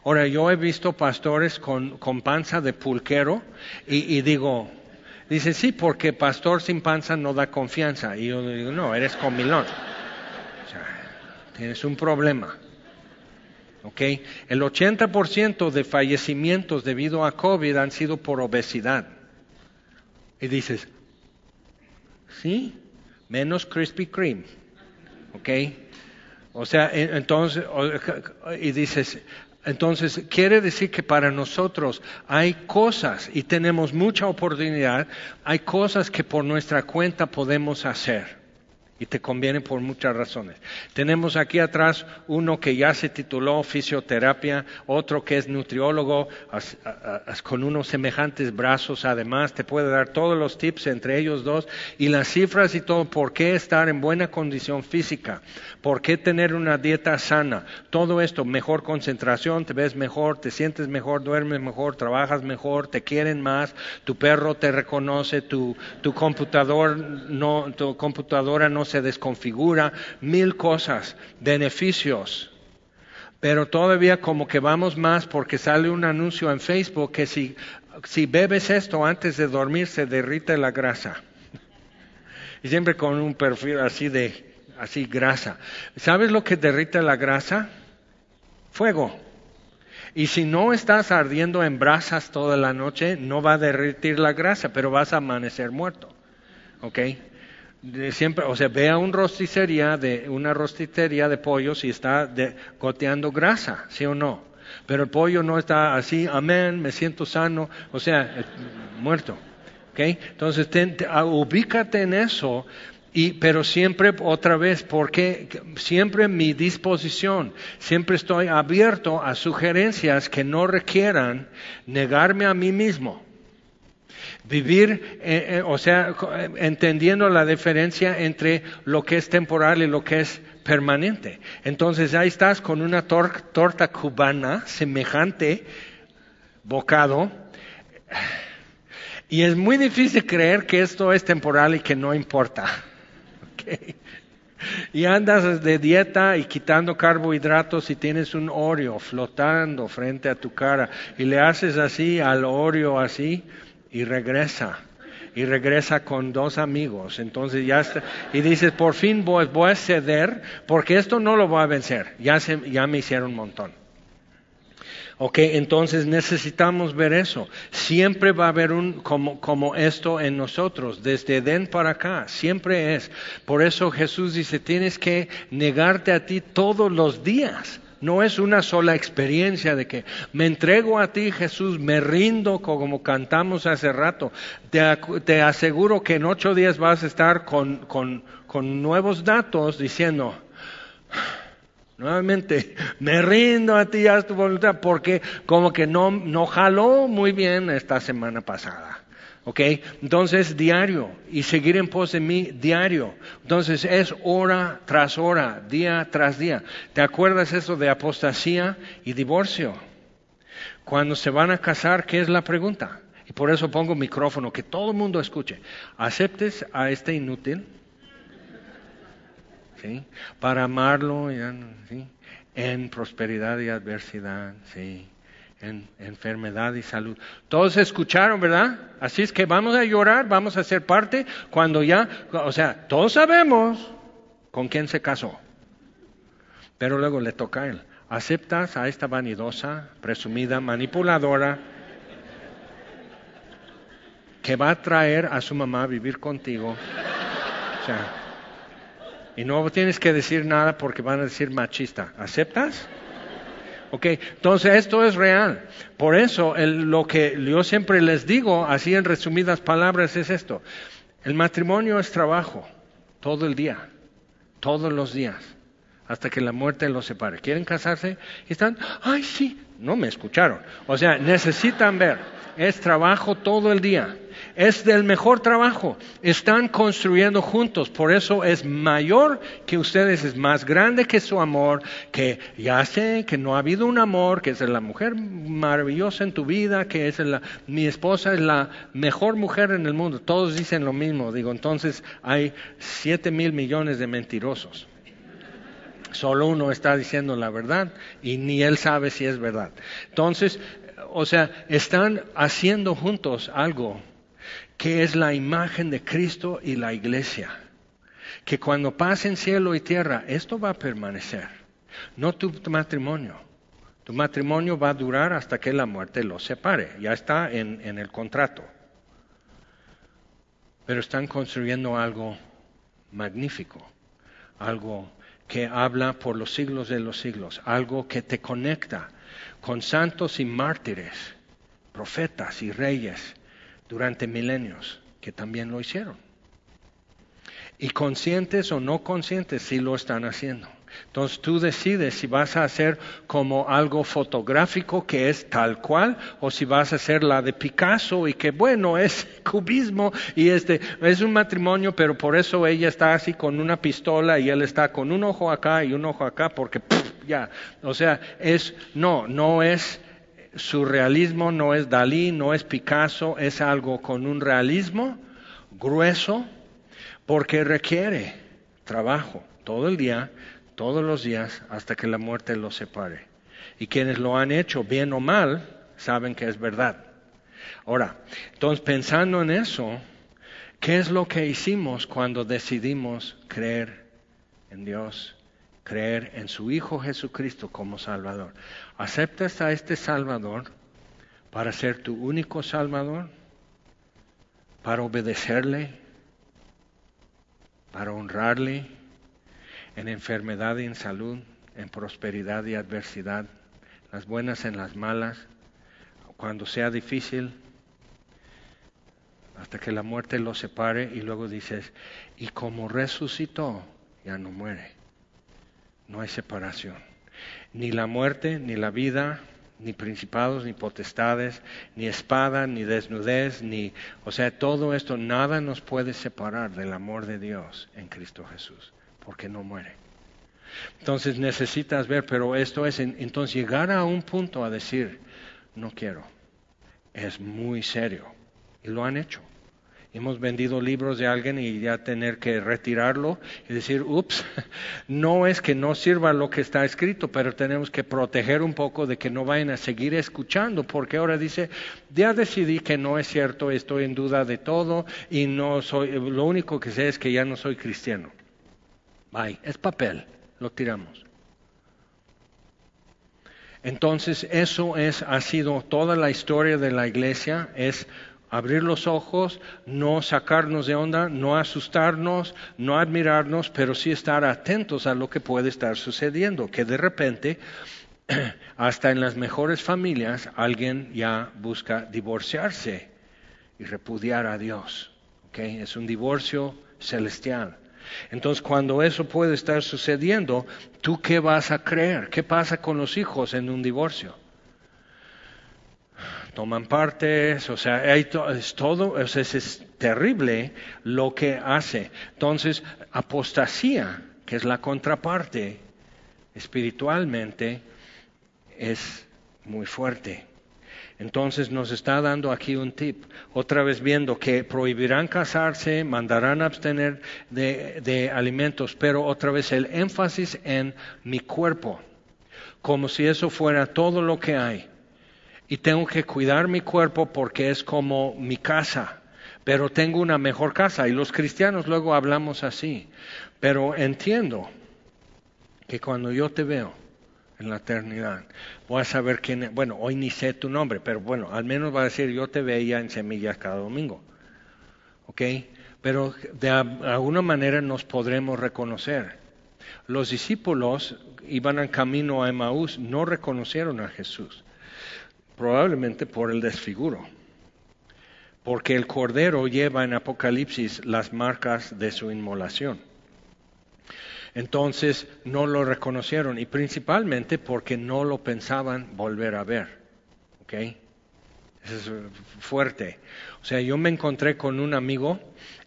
Ahora, yo he visto pastores con, con panza de pulquero y, digo, dice, sí, porque pastor sin panza no da confianza. Y yo digo, no, eres comilón. O sea, tienes un problema. ¿ok? El 80% de fallecimientos debido a COVID han sido por obesidad. Y dices, sí, menos Krispy Kreme, ¿ok? O sea, entonces, y dices, entonces quiere decir que para nosotros hay cosas y tenemos mucha oportunidad, hay cosas que por nuestra cuenta podemos hacer y te conviene por muchas razones. Tenemos aquí atrás uno que ya se tituló fisioterapia, otro que es nutriólogo con unos semejantes brazos, además te puede dar todos los tips entre ellos dos y las cifras y todo, por qué estar en buena condición física, por qué tener una dieta sana, todo esto, mejor concentración, te ves mejor, te sientes mejor, duermes mejor, trabajas mejor, te quieren más, tu perro te reconoce, tu, tu computador no, tu computadora no se desconfigura, mil cosas, beneficios. Pero todavía como que vamos más porque sale un anuncio en Facebook que si, si bebes esto antes de dormir se derrite la grasa. Y siempre con un perfil así de, así grasa. ¿Sabes lo que derrite la grasa? Fuego. Y si no estás ardiendo en brasas toda la noche, no va a derretir la grasa, pero vas a amanecer muerto. ¿Ok? Siempre, o sea, ve a un rosticería de, una rosticería de pollos y está goteando grasa, ¿sí o no? Pero el pollo no está así, amén, me siento sano, o sea, eh, muerto. ¿okay? Entonces, ah, ubícate en eso, y, pero siempre otra vez, porque siempre mi disposición, siempre estoy abierto a sugerencias que no requieran negarme a mí mismo. Vivir, eh, eh, o sea, eh, entendiendo la diferencia entre lo que es temporal y lo que es permanente. Entonces ahí estás con una torta cubana semejante, bocado, y es muy difícil creer que esto es temporal y que no importa. *laughs* Y andas de dieta y quitando carbohidratos y tienes un Oreo flotando frente a tu cara y le haces así al Oreo así y regresa. Y regresa con dos amigos. Entonces ya está. Y dices, por fin voy, a ceder porque esto no lo voy a vencer. Ya, se, ya me hicieron un montón. Ok, entonces necesitamos ver eso. Siempre va a haber un como, como, esto en nosotros, desde Edén para acá, siempre es. Por eso Jesús dice, tienes que negarte a ti todos los días. No es una sola experiencia de que me entrego a ti Jesús, me rindo como cantamos hace rato. Te, aseguro que en ocho días vas a estar con, nuevos datos diciendo, nuevamente, me rindo a ti, haz tu voluntad, porque como que no, no jaló muy bien esta semana pasada. ¿Ok? Entonces, diario y seguir en pos de mí diario. Entonces, es hora tras hora, día tras día. ¿Te acuerdas eso de apostasía y divorcio? Cuando se van a casar, ¿qué es la pregunta? Y por eso pongo micrófono, que todo el mundo escuche. ¿Aceptes a este inútil? ¿Sí? Para amarlo en prosperidad y adversidad. ¿sí? En enfermedad y salud. Todos escucharon, ¿verdad? Así es que vamos a llorar, vamos a ser parte cuando ya, o sea, todos sabemos con quién se casó. Pero luego le toca a él. ¿Aceptas a esta vanidosa, presumida, manipuladora, que va a traer a su mamá a vivir contigo? O sea, y no tienes que decir nada porque van a decir machista. ¿Aceptas? Ok, entonces esto es real. Por eso lo que yo siempre les digo, así en resumidas palabras, es esto. El matrimonio es trabajo, todo el día, todos los días, hasta que la muerte los separe. ¿Quieren casarse? Y están, ay, sí, no me escucharon. O sea, necesitan ver, es trabajo todo el día. Es del mejor trabajo. Están construyendo juntos, por eso es mayor que ustedes, es más grande que su amor, que ya sé que no ha habido un amor, que es la mujer maravillosa en tu vida, que es la, mi esposa es la mejor mujer en el mundo. Todos dicen lo mismo, digo, entonces hay siete mil millones de mentirosos. Solo uno está diciendo la verdad y ni él sabe si es verdad. Entonces, o sea, están haciendo juntos algo que es la imagen de Cristo y la iglesia. Que cuando pasen cielo y tierra, esto va a permanecer. No tu, matrimonio. Tu matrimonio va a durar hasta que la muerte lo separe. Ya está en el contrato. Pero están construyendo algo magnífico, algo que habla por los siglos de los siglos, algo que te conecta con santos y mártires, profetas y reyes durante milenios que también lo hicieron. Y conscientes o no conscientes, sí lo están haciendo. Entonces tú decides si vas a hacer como algo fotográfico que es tal cual o si vas a hacer la de Picasso y que bueno es *laughs* cubismo y este es un matrimonio pero por eso ella está así con una pistola y él está con un ojo acá y un ojo acá porque ya, o sea, es no, no es surrealismo, no es Dalí, no es Picasso, es algo con un realismo grueso porque requiere trabajo todo el día todos los días hasta que la muerte los separe. Y quienes lo han hecho, bien o mal, saben que es verdad. Ahora, entonces pensando en eso, ¿qué es lo que hicimos cuando decidimos creer en Dios, creer en su Hijo Jesucristo como Salvador? ¿Aceptas a este Salvador para ser tu único Salvador? ¿Para obedecerle? ¿Para honrarle? en enfermedad y en salud, en prosperidad y adversidad, las buenas en las malas, cuando sea difícil, hasta que la muerte lo separe y luego dices, y como resucitó, ya no muere. No hay separación. Ni la muerte, ni la vida, ni principados, ni potestades, ni espada, ni desnudez, ni, o sea, todo esto, nada nos puede separar del amor de Dios en Cristo Jesús porque no muere. Entonces necesitas ver, pero esto es, entonces llegar a un punto a decir, no quiero, es muy serio. Y lo han hecho. Hemos vendido libros de alguien y ya tener que retirarlo y decir, ups, *laughs* no es que no sirva lo que está escrito, pero tenemos que proteger un poco de que no vayan a seguir escuchando, porque ahora dice, ya decidí que no es cierto, estoy en duda de todo y no soy, lo único que sé es que ya no soy cristiano. Bye. Es papel, lo tiramos. Entonces, eso es, ha sido toda la historia de la iglesia, es abrir los ojos, no sacarnos de onda, no asustarnos, no admirarnos, pero sí estar atentos a lo que puede estar sucediendo, que de repente, *clears throat* hasta en las mejores familias, alguien ya busca divorciarse y repudiar a Dios. ¿okay? Es un divorcio celestial. Entonces, cuando eso puede estar sucediendo, ¿tú qué vas a creer? ¿Qué pasa con los hijos en un divorcio? Toman partes, o sea, es todo, es terrible lo que hace. Entonces, apostasía, que es la contraparte, espiritualmente, es muy fuerte. Entonces nos está dando aquí un tip, otra vez viendo que prohibirán casarse, mandarán abstener de alimentos, pero otra vez el énfasis en mi cuerpo, como si eso fuera todo lo que hay. Y tengo que cuidar mi cuerpo porque es como mi casa, pero tengo una mejor casa. Y los cristianos luego hablamos así, pero entiendo que cuando yo te veo, en la eternidad. Voy a saber quién Bueno, hoy ni sé tu nombre, pero bueno, al menos va a decir yo te veía en semillas cada domingo. ¿Ok? Pero de alguna manera nos podremos reconocer. Los discípulos iban en camino a Emaús, no reconocieron a Jesús. Probablemente por el desfiguro. Porque el Cordero lleva en Apocalipsis las marcas de su inmolación. Entonces no lo reconocieron y principalmente porque no lo pensaban volver a ver. ¿Ok? es fuerte. O sea, yo me encontré con un amigo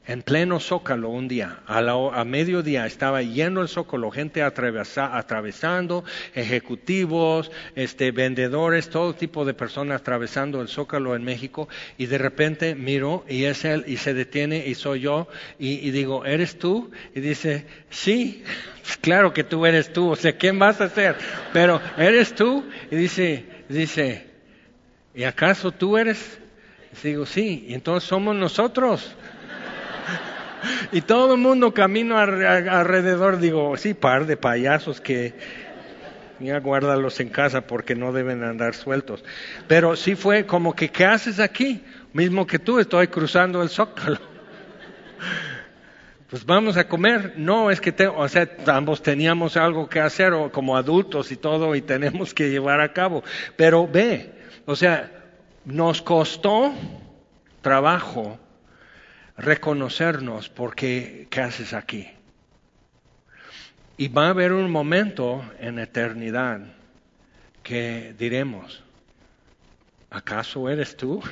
en pleno zócalo un día, a, a mediodía estaba lleno el zócalo, gente atravesando, ejecutivos, este, vendedores, todo tipo de personas atravesando el zócalo en México y de repente miro y es él y se detiene y soy yo y, y digo, ¿eres tú? Y dice, sí, *laughs* claro que tú eres tú, o sea, ¿quién vas a ser? Pero, ¿eres tú? Y dice, dice, ¿y acaso tú eres? Y digo, sí, y entonces somos nosotros. Y todo el mundo camino alrededor, digo, sí, par de payasos que ya guárdalos en casa porque no deben andar sueltos. Pero sí fue como que, ¿qué haces aquí? Mismo que tú, estoy cruzando el zócalo. *laughs* Pues vamos a comer. No, es que, o sea, ambos teníamos algo que hacer como adultos y todo y tenemos que llevar a cabo. Pero ve, o sea, nos costó trabajo reconocernos porque ¿qué haces aquí? Y va a haber un momento en eternidad que diremos, ¿acaso eres tú?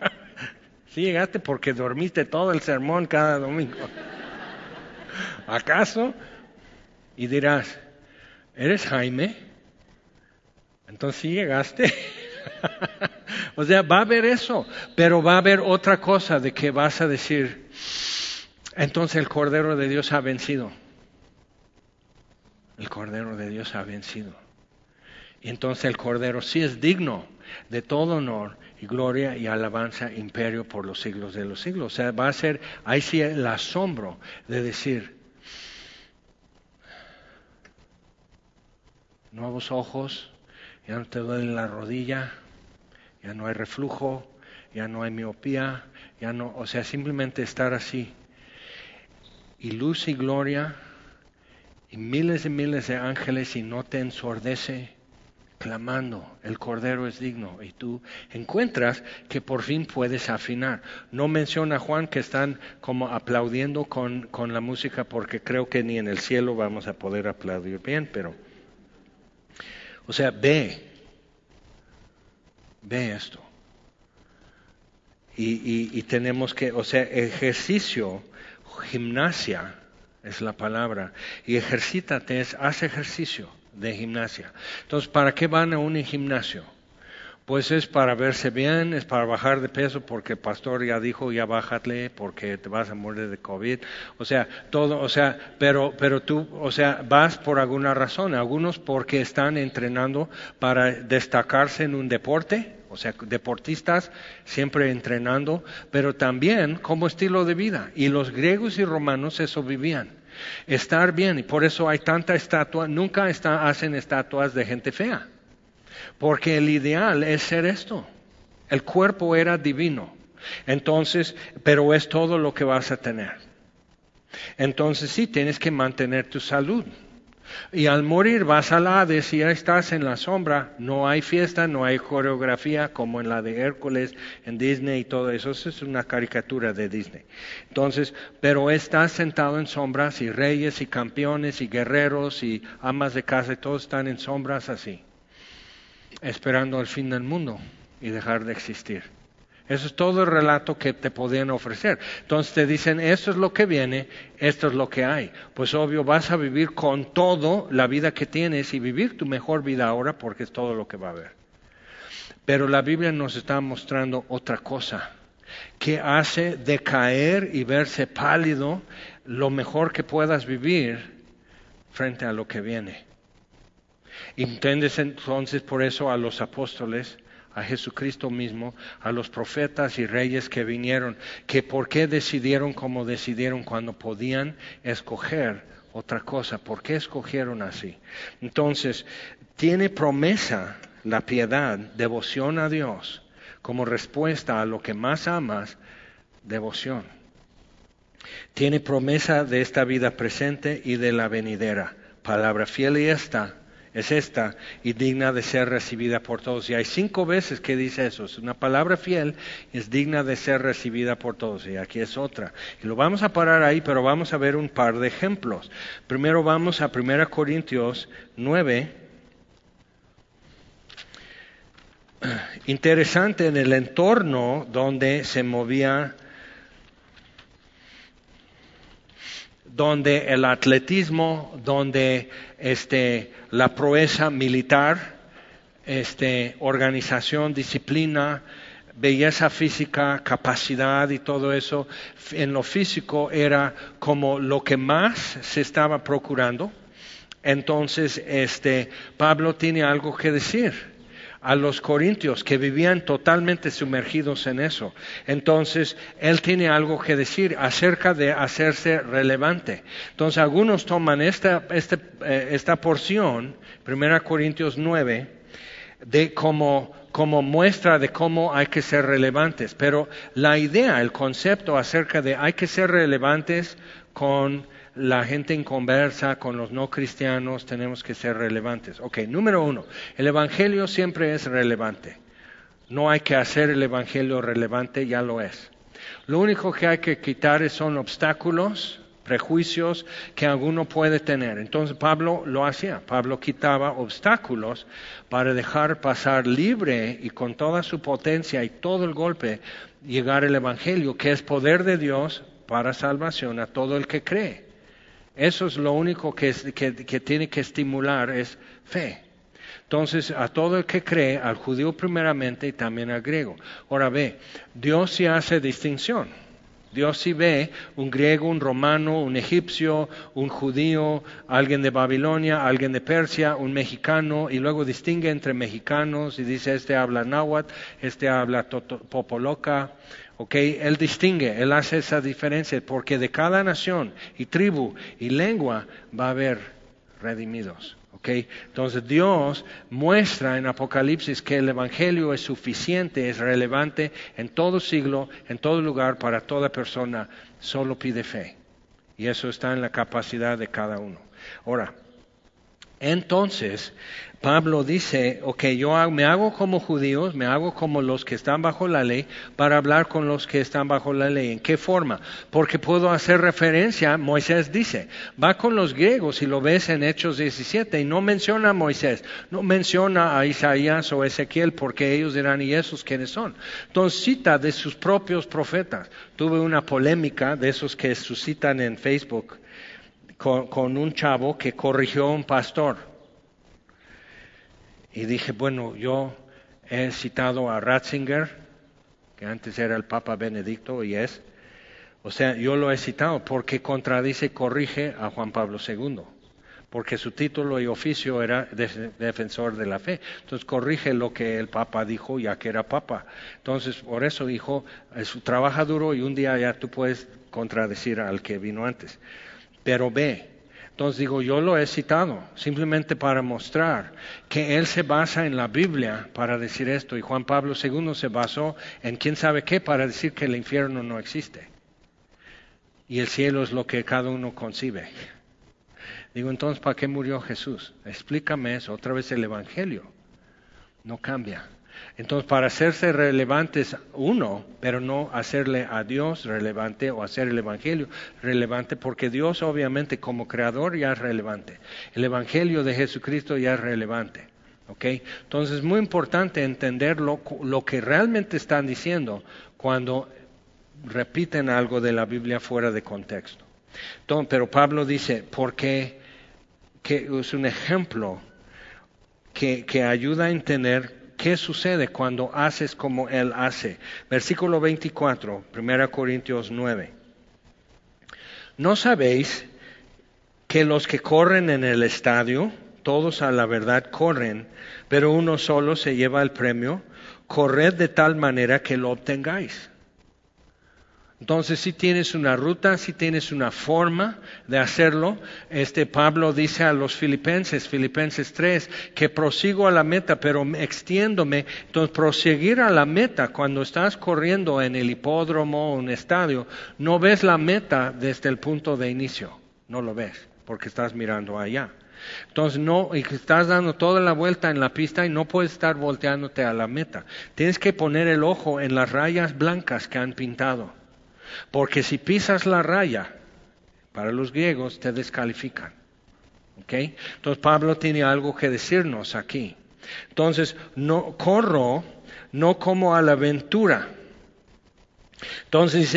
*laughs* sí llegaste porque dormiste todo el sermón cada domingo. *laughs* ¿Acaso? Y dirás, ¿eres Jaime? Entonces sí llegaste. *laughs* *laughs* o sea, va a haber eso, pero va a haber otra cosa de que vas a decir, entonces el Cordero de Dios ha vencido. El Cordero de Dios ha vencido. Y entonces el Cordero sí es digno de todo honor y gloria y alabanza, imperio por los siglos de los siglos. O sea, va a ser, ahí sí el asombro de decir, nuevos ojos, ya no te duele la rodilla, ya no hay reflujo, ya no hay miopía, ya no, o sea, simplemente estar así. Y luz y gloria y miles y miles de ángeles y no te ensordece clamando, el Cordero es digno, y tú encuentras que por fin puedes afinar. No menciona Juan que están como aplaudiendo con, con la música porque creo que ni en el cielo vamos a poder aplaudir bien, pero, o sea, ve, Ve esto. Y, tenemos que, o sea, ejercicio, gimnasia es la palabra. Y ejercítate es, haz ejercicio de gimnasia. Entonces, ¿para qué van a un gimnasio? Pues es para verse bien, es para bajar de peso porque el pastor ya dijo ya bájate porque te vas a morir de COVID. O sea, todo, o sea, pero, pero tú, o sea, vas por alguna razón. Algunos porque están entrenando para destacarse en un deporte, o sea, deportistas siempre entrenando, pero también como estilo de vida. Y los griegos y romanos eso vivían. Estar bien, y por eso hay tanta estatua, nunca hacen estatuas de gente fea. Porque el ideal es ser esto. El cuerpo era divino. Entonces, pero es todo lo que vas a tener. Entonces sí, tienes que mantener tu salud. Y al morir vas al Hades y ya estás en la sombra. No hay fiesta, no hay coreografía como en la de Hércules en Disney y todo eso. Eso es una caricatura de Disney. Entonces, pero estás sentado en sombras y reyes y campeones y guerreros y amas de casa y todos están en sombras así esperando el fin del mundo y dejar de existir. Eso es todo el relato que te podían ofrecer. Entonces te dicen, esto es lo que viene, esto es lo que hay. Pues obvio, vas a vivir con todo la vida que tienes y vivir tu mejor vida ahora porque es todo lo que va a haber. Pero la Biblia nos está mostrando otra cosa, que hace decaer y verse pálido lo mejor que puedas vivir frente a lo que viene. ¿Entiendes entonces por eso a los apóstoles, a Jesucristo mismo, a los profetas y reyes que vinieron, que por qué decidieron como decidieron cuando podían escoger otra cosa? ¿Por qué escogieron así? Entonces, tiene promesa la piedad, devoción a Dios, como respuesta a lo que más amas, devoción. Tiene promesa de esta vida presente y de la venidera. Palabra fiel y esta es esta y digna de ser recibida por todos. Y hay cinco veces que dice eso. Es una palabra fiel es digna de ser recibida por todos. Y aquí es otra. Y lo vamos a parar ahí, pero vamos a ver un par de ejemplos. Primero vamos a 1 Corintios 9. interesante en el entorno donde se movía, donde el atletismo, donde este, la proeza militar, este, organización, disciplina, belleza física, capacidad y todo eso, en lo físico era como lo que más se estaba procurando. Entonces, este, Pablo tiene algo que decir a los corintios que vivían totalmente sumergidos en eso. Entonces, él tiene algo que decir acerca de hacerse relevante. Entonces, algunos toman esta, esta, eh, esta porción, 1 Corintios 9, de como como muestra de cómo hay que ser relevantes. Pero la idea, el concepto acerca de hay que ser relevantes con la gente en conversa, con los no cristianos, tenemos que ser relevantes. Ok, número uno, el Evangelio siempre es relevante. No hay que hacer el Evangelio relevante, ya lo es. Lo único que hay que quitar son obstáculos prejuicios que alguno puede tener. Entonces Pablo lo hacía, Pablo quitaba obstáculos para dejar pasar libre y con toda su potencia y todo el golpe llegar el Evangelio, que es poder de Dios para salvación a todo el que cree. Eso es lo único que, que tiene que estimular, es fe. Entonces, a todo el que cree, al judío primeramente y también al griego. Ahora ve, Dios sí hace distinción. Dios sí ve un griego, un romano, un egipcio, un judío, alguien de Babilonia, alguien de Persia, un mexicano, y luego distingue entre mexicanos y dice, este habla náhuatl, este habla popoloca. ¿Ok? Él distingue, él hace esa diferencia, porque de cada nación y tribu y lengua va a haber redimidos. Entonces Dios muestra en Apocalipsis que el Evangelio es suficiente, es relevante en todo siglo, en todo lugar, para toda persona, solo pide fe. Y eso está en la capacidad de cada uno. Ahora, entonces, Pablo dice, ok, yo me hago como judíos, me hago como los que están bajo la ley para hablar con los que están bajo la ley. ¿En qué forma? Porque puedo hacer referencia, Moisés dice, va con los griegos y lo ves en Hechos 17 y no menciona a Moisés, no menciona a Isaías o Ezequiel porque ellos dirán, ¿y esos quiénes son? Entonces cita de sus propios profetas. Tuve una polémica de esos que suscitan en Facebook con, un chavo que corrigió a un pastor y dije, bueno, yo he citado a Ratzinger, que antes era el Papa Benedicto y es. O sea, yo lo he citado porque contradice corrige a Juan Pablo II, porque su título y oficio era defensor de la fe. Entonces corrige lo que el Papa dijo ya que era Papa. Entonces, por eso dijo, trabaja duro y un día ya tú puedes contradecir al que vino antes. Pero ve, entonces digo, yo lo he citado simplemente para mostrar que él se basa en la Biblia para decir esto y Juan Pablo II se basó en quién sabe qué para decir que el infierno no existe. Y el cielo es lo que cada uno concibe. Digo, entonces, ¿para qué murió Jesús? Explícame eso. Otra vez el Evangelio no cambia. Entonces, para hacerse relevantes uno, pero no hacerle a Dios relevante o hacer el Evangelio relevante, porque Dios obviamente como creador ya es relevante. El Evangelio de Jesucristo ya es relevante. ¿okay? Entonces, es muy importante entender lo, que realmente están diciendo cuando repiten algo de la Biblia fuera de contexto. Pero Pablo dice, porque que es un ejemplo que ayuda a entender ¿Qué sucede cuando haces como Él hace? Versículo 24, 1 Corintios 9. ¿No sabéis que los que corren en el estadio, todos a la verdad corren, pero uno solo se lleva el premio? Corred de tal manera que lo obtengáis. Entonces, si tienes una ruta, si tienes una forma de hacerlo, este Pablo dice a los filipenses, Filipenses 3, que prosigo a la meta, pero extiéndome. Entonces, proseguir a la meta, cuando estás corriendo en el hipódromo o un estadio, no ves la meta desde el punto de inicio, no lo ves, porque estás mirando allá. Entonces no, y estás dando toda la vuelta en la pista y no puedes estar volteándote a la meta. Tienes que poner el ojo en las rayas blancas que han pintado. Porque si pisas la raya, para los griegos te descalifican. Entonces Pablo tiene algo que decirnos aquí. Entonces, no corro no como a la aventura. Entonces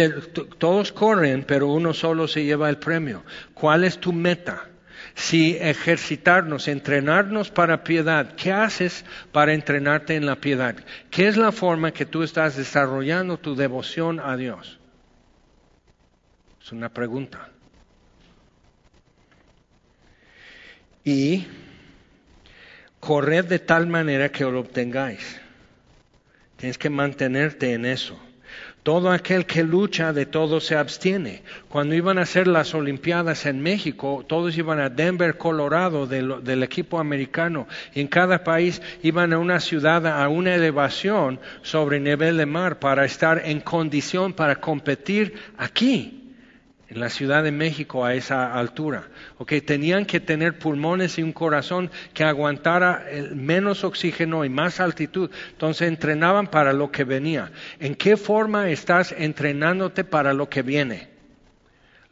todos corren, pero uno solo se lleva el premio. ¿Cuál es tu meta? Si ejercitarnos, entrenarnos para piedad, ¿qué haces para entrenarte en la piedad? ¿Qué es la forma que tú estás desarrollando tu devoción a Dios? Es una pregunta. Y corred de tal manera que lo obtengáis. Tienes que mantenerte en eso. Todo aquel que lucha de todo se abstiene. Cuando iban a hacer las Olimpiadas en México, todos iban a Denver, Colorado, del, equipo americano. Y en cada país iban a una ciudad a una elevación sobre nivel de mar para estar en condición para competir aquí en la Ciudad de México a esa altura. Okay, tenían que tener pulmones y un corazón que aguantara menos oxígeno y más altitud. Entonces entrenaban para lo que venía. ¿En qué forma estás entrenándote para lo que viene?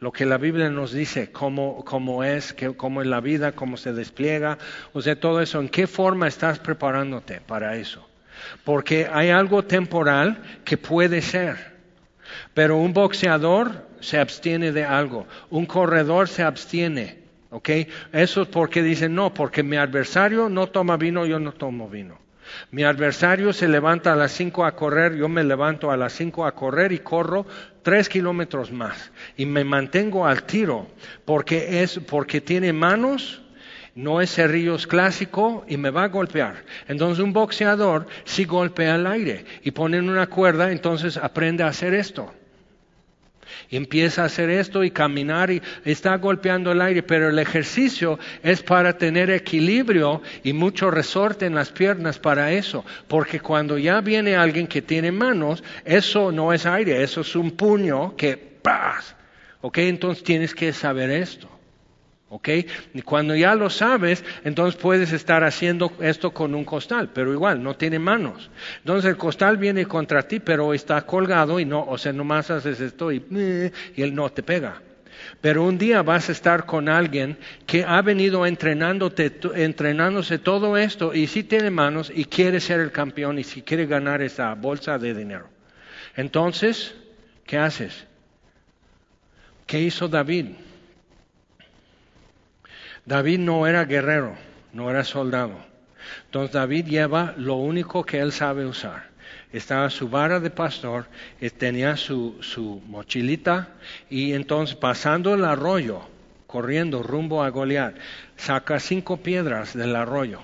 Lo que la Biblia nos dice, cómo, cómo es, cómo es la vida, cómo se despliega, o sea, todo eso. ¿En qué forma estás preparándote para eso? Porque hay algo temporal que puede ser. Pero un boxeador se abstiene de algo, un corredor se abstiene. ¿Ok? Eso es porque dicen, no, porque mi adversario no toma vino, yo no tomo vino. Mi adversario se levanta a las cinco a correr, yo me levanto a las cinco a correr y corro tres kilómetros más. Y me mantengo al tiro, porque es, porque tiene manos, no es cerrillos clásico y me va a golpear. Entonces un boxeador si golpea al aire y pone una cuerda, entonces aprende a hacer esto empieza a hacer esto y caminar y está golpeando el aire, pero el ejercicio es para tener equilibrio y mucho resorte en las piernas para eso, porque cuando ya viene alguien que tiene manos, eso no es aire, eso es un puño que ¡paz! ¿Ok? Entonces tienes que saber esto. ¿Ok? Y cuando ya lo sabes, entonces puedes estar haciendo esto con un costal, pero igual, no tiene manos. Entonces el costal viene contra ti, pero está colgado y no, o sea, nomás haces esto y, y él no te pega. Pero un día vas a estar con alguien que ha venido entrenándote, entrenándose todo esto y sí tiene manos y quiere ser el campeón y si quiere ganar esa bolsa de dinero. Entonces, ¿qué haces? ¿Qué hizo David? David no era guerrero, no era soldado. Entonces David lleva lo único que él sabe usar. Estaba su vara de pastor, eh, tenía su, su mochilita y entonces pasando el arroyo, corriendo rumbo a Goliat, saca cinco piedras del arroyo,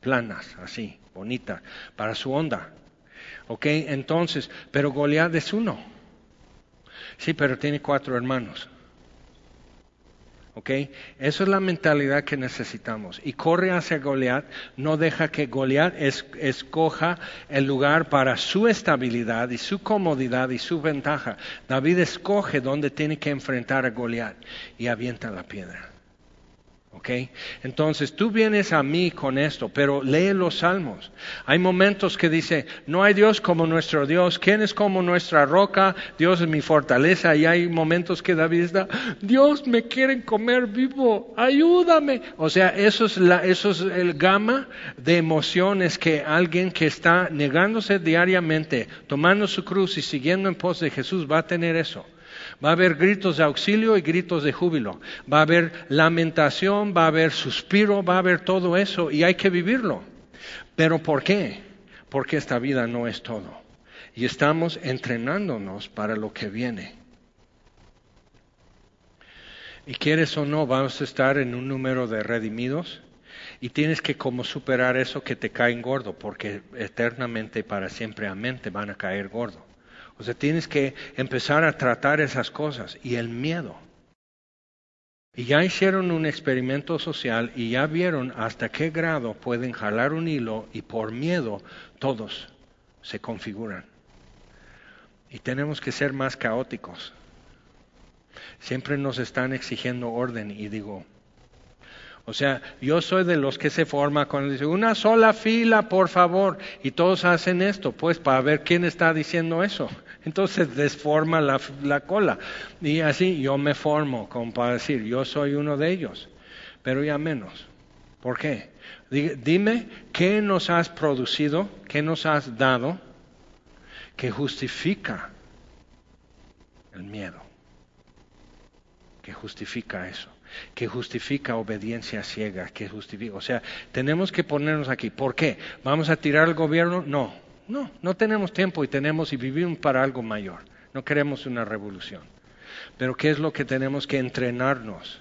planas, así, bonitas, para su onda. ¿Ok? Entonces, pero Goliat es uno. Sí, pero tiene cuatro hermanos. ¿Ok? Esa es la mentalidad que necesitamos. Y corre hacia Goliat, no deja que Goliat escoja el lugar para su estabilidad y su comodidad y su ventaja. David escoge dónde tiene que enfrentar a Goliat y avienta la piedra. ¿Ok? Entonces tú vienes a mí con esto, pero lee los salmos. Hay momentos que dice, no hay Dios como nuestro Dios, ¿quién es como nuestra roca? Dios es mi fortaleza. Y hay momentos que David está, Dios me quieren comer vivo, ayúdame. O sea, eso es, la, eso es el gama de emociones que alguien que está negándose diariamente, tomando su cruz y siguiendo en pos de Jesús va a tener eso. Va a haber gritos de auxilio y gritos de júbilo. Va a haber lamentación, va a haber suspiro, va a haber todo eso y hay que vivirlo. Pero ¿por qué? Porque esta vida no es todo. Y estamos entrenándonos para lo que viene. Y quieres o no, vamos a estar en un número de redimidos y tienes que como superar eso que te caen gordo, porque eternamente y para siempre, amén, te van a caer gordo. O sea, tienes que empezar a tratar esas cosas y el miedo. Y ya hicieron un experimento social y ya vieron hasta qué grado pueden jalar un hilo y por miedo todos se configuran. Y tenemos que ser más caóticos. Siempre nos están exigiendo orden y digo, o sea, yo soy de los que se forma cuando dice una sola fila, por favor, y todos hacen esto, pues para ver quién está diciendo eso. Entonces desforma la, la cola. Y así yo me formo, como para decir, yo soy uno de ellos, pero ya menos. ¿Por qué? Dime qué nos has producido, qué nos has dado que justifica el miedo, que justifica eso, que justifica obediencia ciega, que justifica, o sea, tenemos que ponernos aquí. ¿Por qué? ¿Vamos a tirar al gobierno? No, no, no tenemos tiempo y tenemos y vivimos para algo mayor. No queremos una revolución. Pero ¿qué es lo que tenemos que entrenarnos?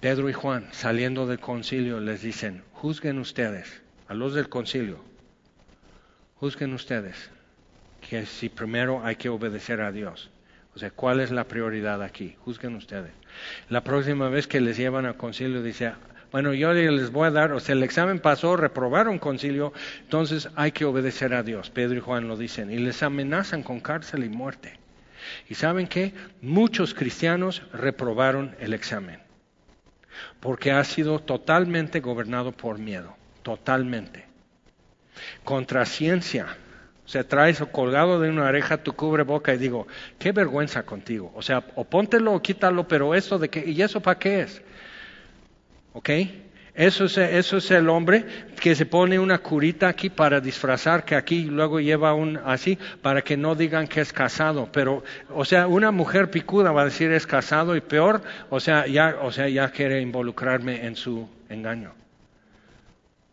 Pedro y Juan, saliendo del concilio, les dicen, juzguen ustedes, a los del concilio, juzguen ustedes, que si primero hay que obedecer a Dios. O sea, ¿cuál es la prioridad aquí? Juzguen ustedes. La próxima vez que les llevan al concilio, dice, bueno, yo les voy a dar, o sea, el examen pasó, reprobaron concilio, entonces hay que obedecer a Dios. Pedro y Juan lo dicen, y les amenazan con cárcel y muerte. ¿Y saben qué? Muchos cristianos reprobaron el examen, porque ha sido totalmente gobernado por miedo, totalmente. Contra ciencia, o sea, traes colgado de una oreja tu cubre boca y digo, qué vergüenza contigo. O sea, o póntelo o quítalo, pero eso de que, ¿y eso para qué es? ¿Ok? Eso es, eso es el hombre que se pone una curita aquí para disfrazar, que aquí luego lleva un así, para que no digan que es casado. Pero, o sea, una mujer picuda va a decir es casado y peor, o sea, ya, o sea, ya quiere involucrarme en su engaño.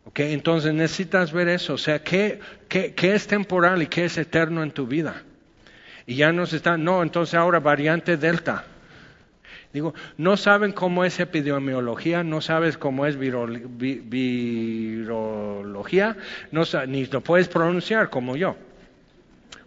Okay, entonces necesitas ver eso, o sea, ¿qué, qué, qué es temporal y qué es eterno en tu vida? Y ya nos está, no, entonces ahora variante Delta. Digo, no saben cómo es epidemiología, no sabes cómo es virología, no, ni lo puedes pronunciar como yo.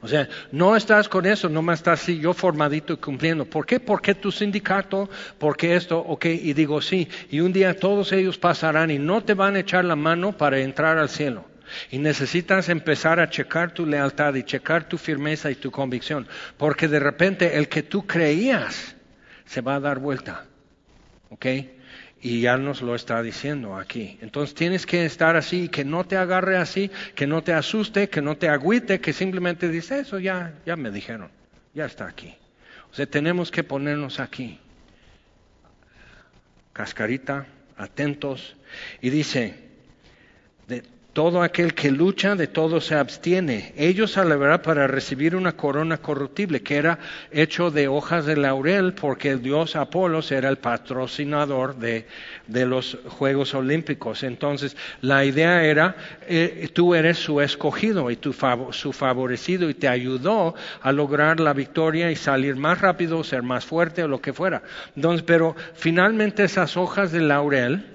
O sea, no estás con eso, no más estás yo formadito y cumpliendo. ¿Por qué? Porque tu sindicato, porque esto, ok, y digo sí, y un día todos ellos pasarán y no te van a echar la mano para entrar al cielo. Y necesitas empezar a checar tu lealtad y checar tu firmeza y tu convicción, porque de repente el que tú creías se va a dar vuelta. ¿Ok? Y ya nos lo está diciendo aquí. Entonces tienes que estar así, que no te agarre así, que no te asuste, que no te agüite, que simplemente dice, eso ya, ya me dijeron, ya está aquí. O sea, tenemos que ponernos aquí. Cascarita, atentos. Y dice, de, todo aquel que lucha, de todo se abstiene. Ellos verdad para recibir una corona corruptible, que era hecho de hojas de laurel, porque el dios Apolos era el patrocinador de, los Juegos Olímpicos. Entonces, la idea era, eh, tú eres su escogido y tu su favorecido, y te ayudó a lograr la victoria y salir más rápido, ser más fuerte o lo que fuera. Entonces, pero finalmente esas hojas de laurel,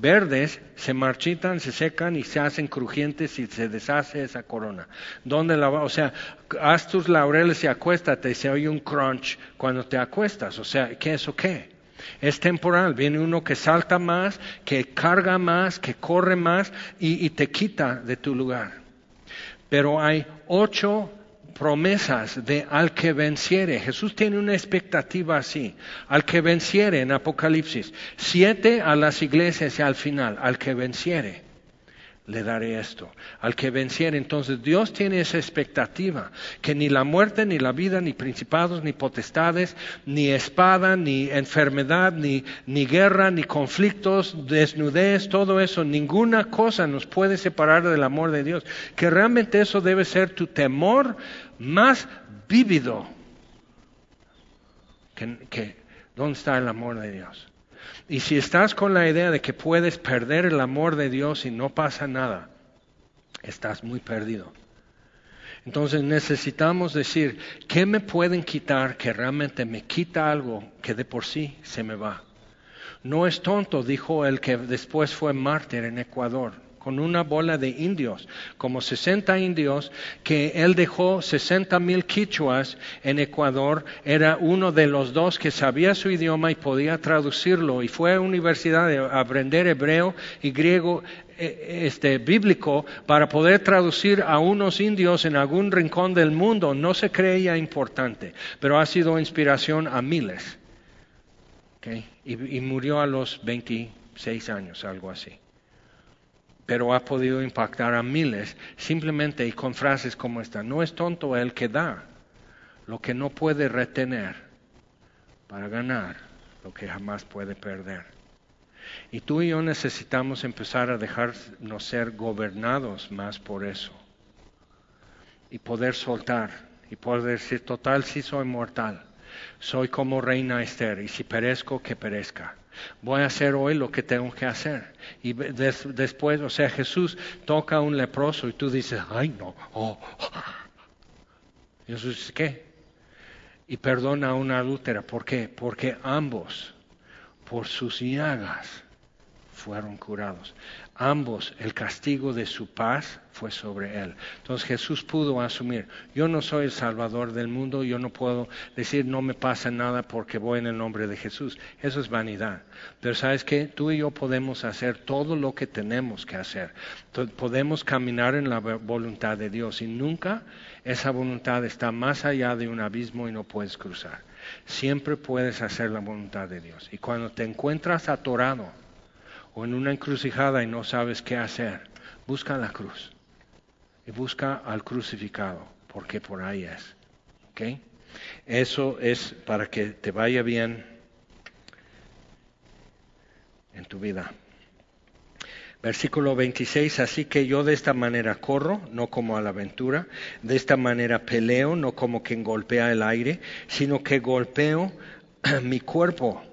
verdes se marchitan, se secan y se hacen crujientes y se deshace esa corona. ¿Dónde la va? O sea, haz tus laureles y acuéstate y se oye un crunch cuando te acuestas. O sea, ¿qué es o qué? Es temporal, viene uno que salta más, que carga más, que corre más y, y te quita de tu lugar. Pero hay ocho promesas de al que venciere. Jesús tiene una expectativa así. Al que venciere en Apocalipsis. Siete a las iglesias y al final. Al que venciere le daré esto. Al que venciere, entonces Dios tiene esa expectativa, que ni la muerte, ni la vida, ni principados, ni potestades, ni espada, ni enfermedad, ni, ni guerra, ni conflictos, desnudez, todo eso, ninguna cosa nos puede separar del amor de Dios. Que realmente eso debe ser tu temor más vívido. Que, que, ¿Dónde está el amor de Dios? Y si estás con la idea de que puedes perder el amor de Dios y no pasa nada, estás muy perdido. Entonces necesitamos decir, ¿qué me pueden quitar que realmente me quita algo que de por sí se me va? No es tonto, dijo el que después fue mártir en Ecuador con una bola de indios, como 60 indios, que él dejó 60 mil quichuas en Ecuador, era uno de los dos que sabía su idioma y podía traducirlo, y fue a la universidad a aprender hebreo y griego eh, este, bíblico para poder traducir a unos indios en algún rincón del mundo. No se creía importante, pero ha sido inspiración a miles. Y, y murió a los 26 años, algo así pero ha podido impactar a miles simplemente y con frases como esta. No es tonto el que da lo que no puede retener para ganar lo que jamás puede perder. Y tú y yo necesitamos empezar a dejarnos ser gobernados más por eso. Y poder soltar. Y poder decir, total, sí soy mortal. Soy como reina Esther. Y si perezco, que perezca. Voy a hacer hoy lo que tengo que hacer. Y después, o sea, Jesús toca a un leproso y tú dices, ay no, oh. Jesús, ¿qué? Y perdona a una adúltera. ¿Por qué? Porque ambos, por sus llagas, fueron curados. Ambos, el castigo de su paz fue sobre él. Entonces Jesús pudo asumir, yo no soy el Salvador del mundo, yo no puedo decir no me pasa nada porque voy en el nombre de Jesús. Eso es vanidad. Pero sabes que tú y yo podemos hacer todo lo que tenemos que hacer. podemos caminar en la voluntad de Dios y nunca esa voluntad está más allá de un abismo y no puedes cruzar. Siempre puedes hacer la voluntad de Dios. Y cuando te encuentras atorado, o en una encrucijada y no sabes qué hacer, busca la cruz y busca al crucificado, porque por ahí es. ¿Ok? Eso es para que te vaya bien en tu vida. Versículo 26, así que yo de esta manera corro, no como a la aventura, de esta manera peleo, no como quien golpea el aire, sino que golpeo *clears throat* mi cuerpo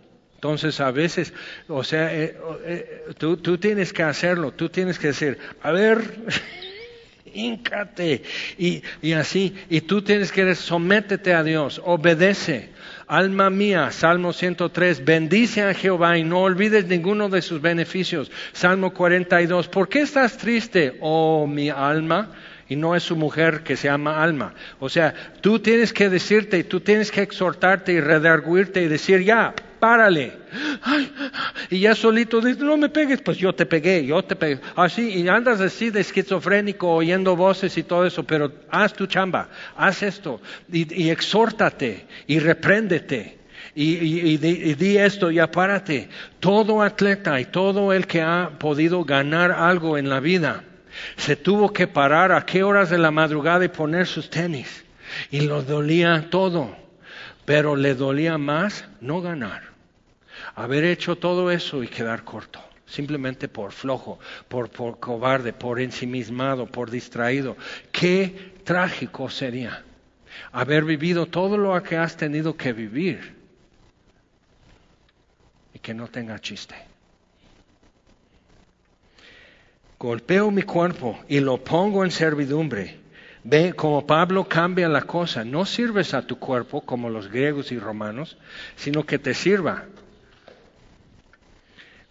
entonces a veces, o sea, eh, eh, tú, tú, tienes que hacerlo, tú tienes que decir, a ver, *laughs* híncate, y, y así, y tú tienes que decir, sométete a Dios, obedece. Alma mía, Salmo 103, bendice a Jehová y no olvides ninguno de sus beneficios. Salmo 42, ¿por qué estás triste, oh mi alma? Y no es su mujer que se llama alma. O sea, tú tienes que decirte y tú tienes que exhortarte y redarguirte y decir, ya, párale. y ya solito dices, no me pegues, pues yo te pegué, yo te pegué. Así, y andas así de esquizofrénico oyendo voces y todo eso, pero haz tu chamba, haz esto y, exhórtate y repréndete. Y, di, esto y apárate. Todo atleta y todo el que ha podido ganar algo en la vida se tuvo que parar a qué horas de la madrugada y poner sus tenis. Y lo dolía todo. Pero le dolía más no ganar. Haber hecho todo eso y quedar corto. Simplemente por flojo, por, por cobarde, por ensimismado, por distraído. Qué trágico sería haber vivido todo lo que has tenido que vivir y que no tenga chiste golpeo mi cuerpo y lo pongo en servidumbre. Ve como Pablo cambia la cosa. No sirves a tu cuerpo como los griegos y romanos, sino que te sirva.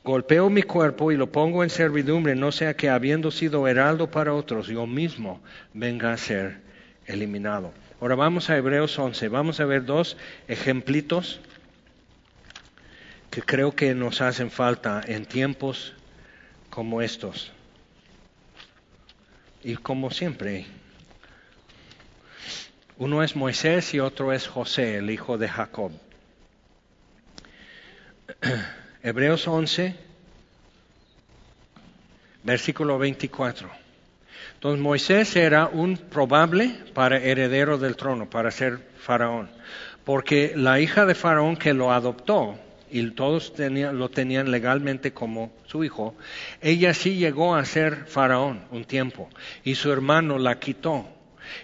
Golpeo mi cuerpo y lo pongo en servidumbre, no sea que habiendo sido heraldo para otros, yo mismo venga a ser eliminado. Ahora vamos a Hebreos 11. Vamos a ver dos ejemplitos que creo que nos hacen falta en tiempos como estos. Y como siempre, uno es Moisés y otro es José, el hijo de Jacob. *clears throat* Hebreos 11, versículo 24. Entonces Moisés era un probable para heredero del trono, para ser faraón, porque la hija de faraón que lo adoptó y todos lo tenían legalmente como su hijo, ella sí llegó a ser faraón un tiempo y su hermano la quitó.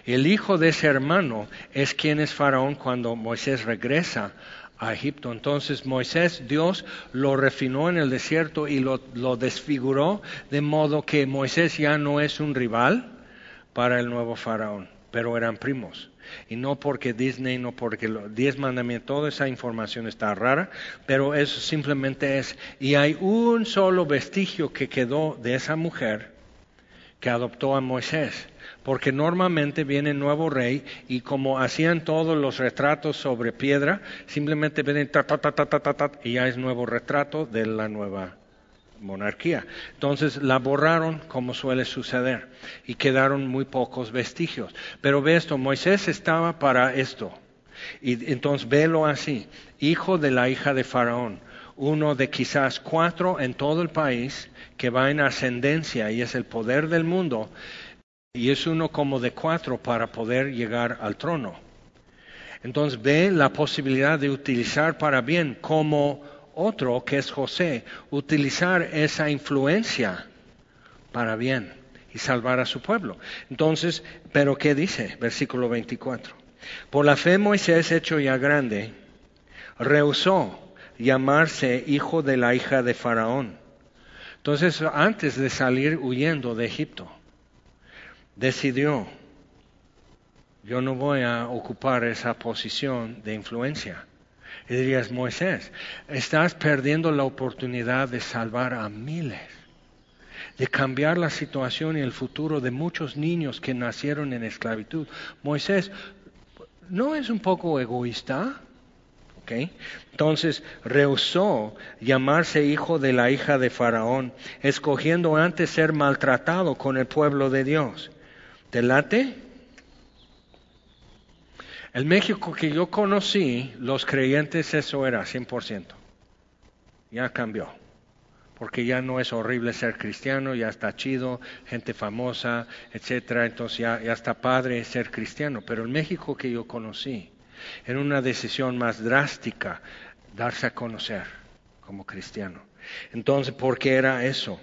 El hijo de ese hermano es quien es faraón cuando Moisés regresa a Egipto. Entonces Moisés, Dios lo refinó en el desierto y lo, desfiguró de modo que Moisés ya no es un rival para el nuevo faraón, pero eran primos y no porque Disney, no porque los diez mandamientos, toda esa información está rara, pero eso simplemente es, y hay un solo vestigio que quedó de esa mujer que adoptó a Moisés, porque normalmente viene nuevo rey y como hacían todos los retratos sobre piedra, simplemente vienen y ya es nuevo retrato de la nueva monarquía. Entonces la borraron como suele suceder y quedaron muy pocos vestigios. Pero ve esto, Moisés estaba para esto. Y entonces velo así, hijo de la hija de Faraón, uno de quizás cuatro en todo el país que va en ascendencia y es el poder del mundo, y es uno como de cuatro para poder llegar al trono. Entonces ve la posibilidad de utilizar para bien como otro, que es José, utilizar esa influencia para bien y salvar a su pueblo. Entonces, pero ¿qué dice? Versículo 24. Por la fe Moisés, hecho ya grande, rehusó llamarse hijo de la hija de Faraón. Entonces, antes de salir huyendo de Egipto, decidió, yo no voy a ocupar esa posición de influencia. Y dirías, Moisés, estás perdiendo la oportunidad de salvar a miles, de cambiar la situación y el futuro de muchos niños que nacieron en esclavitud. Moisés, ¿no es un poco egoísta? Entonces rehusó llamarse hijo de la hija de Faraón, escogiendo antes ser maltratado con el pueblo de Dios. ¿Te late? El México que yo conocí, los creyentes eso era 100%. Ya cambió. Porque ya no es horrible ser cristiano, ya está chido, gente famosa, etcétera. Entonces ya, ya está padre ser cristiano. Pero el México que yo conocí, en una decisión más drástica, darse a conocer como cristiano. Entonces, ¿por qué era eso?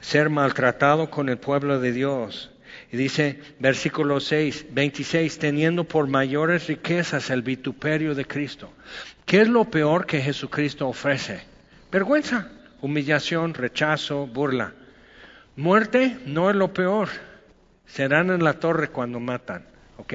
Ser maltratado con el pueblo de Dios. Y dice, versículo 6, 26, teniendo por mayores riquezas el vituperio de Cristo. ¿Qué es lo peor que Jesucristo ofrece? Vergüenza, humillación, rechazo, burla. Muerte no es lo peor. Serán en la torre cuando matan. ¿ok?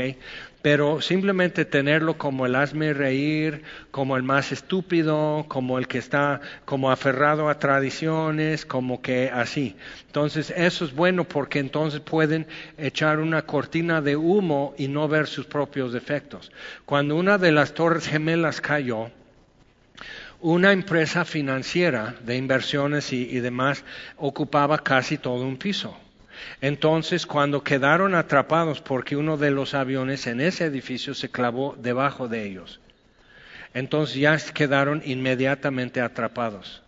Pero simplemente tenerlo como el hazme reír, como el más estúpido, como el que está como aferrado a tradiciones, como que así. Entonces eso es bueno porque entonces pueden echar una cortina de humo y no ver sus propios defectos. Cuando una de las torres gemelas cayó, una empresa financiera de inversiones y, y demás ocupaba casi todo un piso. Entonces, cuando quedaron atrapados porque uno de los aviones en ese edificio se clavó debajo de ellos, entonces ya quedaron inmediatamente atrapados.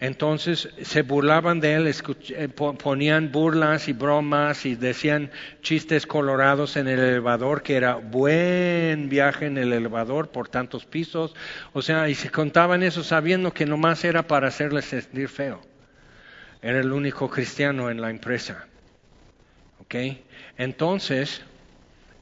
Entonces se burlaban de él, eh, ponían burlas y bromas y decían chistes colorados en el elevador, que era buen viaje en el elevador por tantos pisos. O sea, y se contaban eso sabiendo que nomás era para hacerles sentir feo. Era el único cristiano en la empresa. Entonces,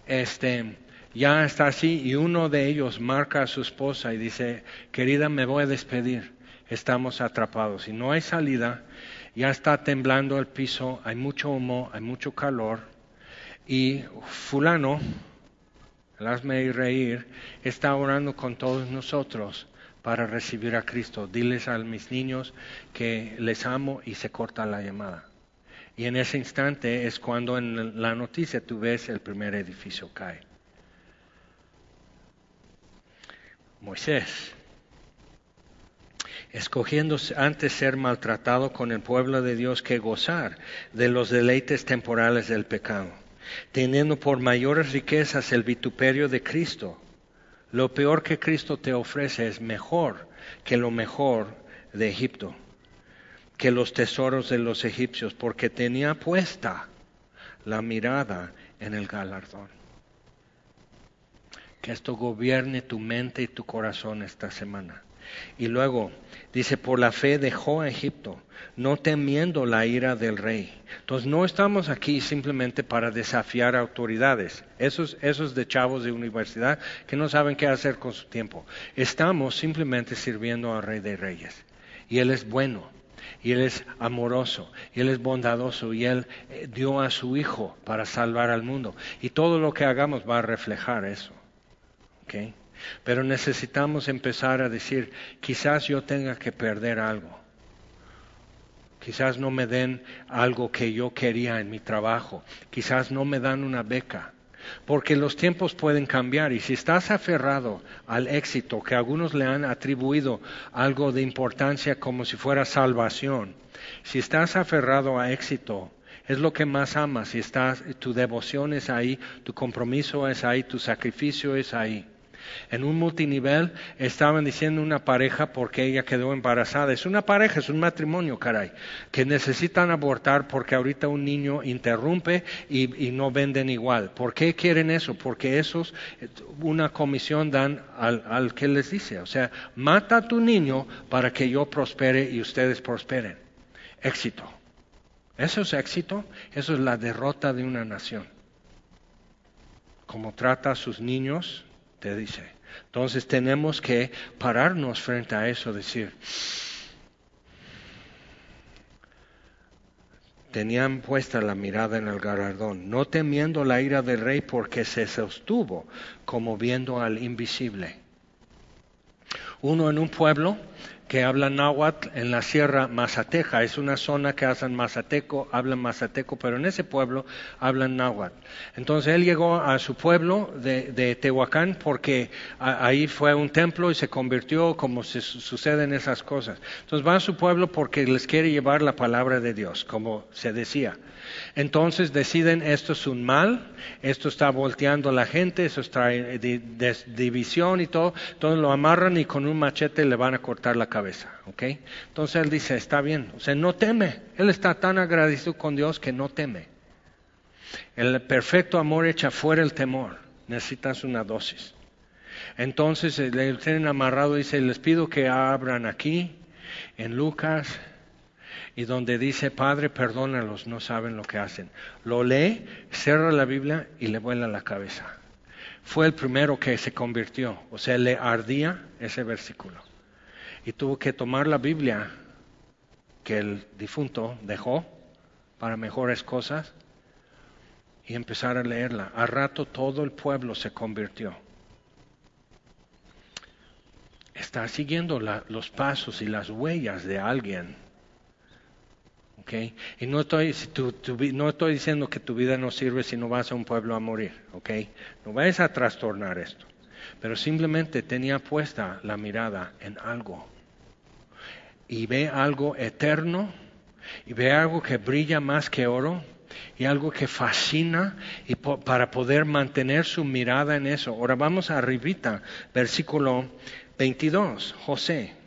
este, ya está así y uno de ellos marca a su esposa y dice, querida, me voy a despedir, estamos atrapados y no hay salida, ya está temblando el piso, hay mucho humo, hay mucho calor. Y fulano, hazme reír, está orando con todos nosotros para recibir a Cristo. Diles a mis niños que les amo y se corta la llamada. Y en ese instante es cuando en la noticia tú ves el primer edificio cae. Moisés, escogiendo antes ser maltratado con el pueblo de Dios que gozar de los deleites temporales del pecado, teniendo por mayores riquezas el vituperio de Cristo. Lo peor que Cristo te ofrece es mejor que lo mejor de Egipto que los tesoros de los egipcios, porque tenía puesta la mirada en el galardón. Que esto gobierne tu mente y tu corazón esta semana. Y luego dice, por la fe dejó a Egipto, no temiendo la ira del rey. Entonces no estamos aquí simplemente para desafiar autoridades, esos, esos de chavos de universidad que no saben qué hacer con su tiempo. Estamos simplemente sirviendo al rey de reyes. Y Él es bueno y Él es amoroso, y Él es bondadoso, y Él eh, dio a su Hijo para salvar al mundo. Y todo lo que hagamos va a reflejar eso. Pero necesitamos empezar a decir, quizás yo tenga que perder algo. Quizás no me den algo que yo quería en mi trabajo. Quizás no me dan una beca. Porque los tiempos pueden cambiar y si estás aferrado al éxito que algunos le han atribuido algo de importancia como si fuera salvación, si estás aferrado a éxito, es lo que más amas, si estás, tu devoción es ahí, tu compromiso es ahí, tu sacrificio es ahí. En un multinivel estaban diciendo una pareja porque ella quedó embarazada. Es una pareja, es un matrimonio, caray, que necesitan abortar porque ahorita un niño interrumpe y, no venden igual. ¿Por qué quieren eso? Porque esos, una comisión dan al, al que les dice. O sea, mata a tu niño para que yo prospere y ustedes prosperen. Éxito. ¿Eso es éxito? Eso es la derrota de una nación. Como trata a sus niños, te dice. Entonces tenemos que pararnos frente a eso, decir, tenían puesta la mirada en el galardón, no temiendo la ira del rey porque se sostuvo como viendo al invisible. Uno en un pueblo que hablan náhuatl en la Sierra Mazateca. Es una zona que hacen mazateco, hablan mazateco, pero en ese pueblo hablan náhuatl. Entonces él llegó a su pueblo de, Tehuacán porque ahí fue un templo y se convirtió como se, suceden esas cosas. Entonces va a su pueblo porque les quiere llevar la palabra de Dios, como se decía. Entonces deciden esto es un mal, esto está volteando a la gente, eso trae división y todo, entonces lo amarran y con un machete le van a cortar la cabeza, ¿ok? Entonces él dice, está bien, o sea, no teme, él está tan agradecido con Dios que no teme. El perfecto amor echa fuera el temor, necesitas una dosis. Entonces eh, le tienen amarrado y dice, les pido que abran aquí, en Lucas y donde dice, Padre, perdónalos, no saben lo que hacen. Lo lee, cierra la Biblia y le vuela la cabeza. Fue el primero que se convirtió, o sea, le ardía ese versículo. Y tuvo que tomar la Biblia que el difunto dejó para mejores cosas y empezar a leerla. A rato todo el pueblo se convirtió. Está siguiendo los pasos y las huellas de alguien y no estoy, no estoy diciendo que tu vida no sirve si no vas a un pueblo a morir, ¿ok? No vayas a trastornar esto. Pero simplemente tenía puesta la mirada en algo. Y ve algo eterno, y ve algo que brilla más que oro, y algo que fascina y para poder mantener su mirada en eso. Ahora vamos a arribita, versículo 22, José.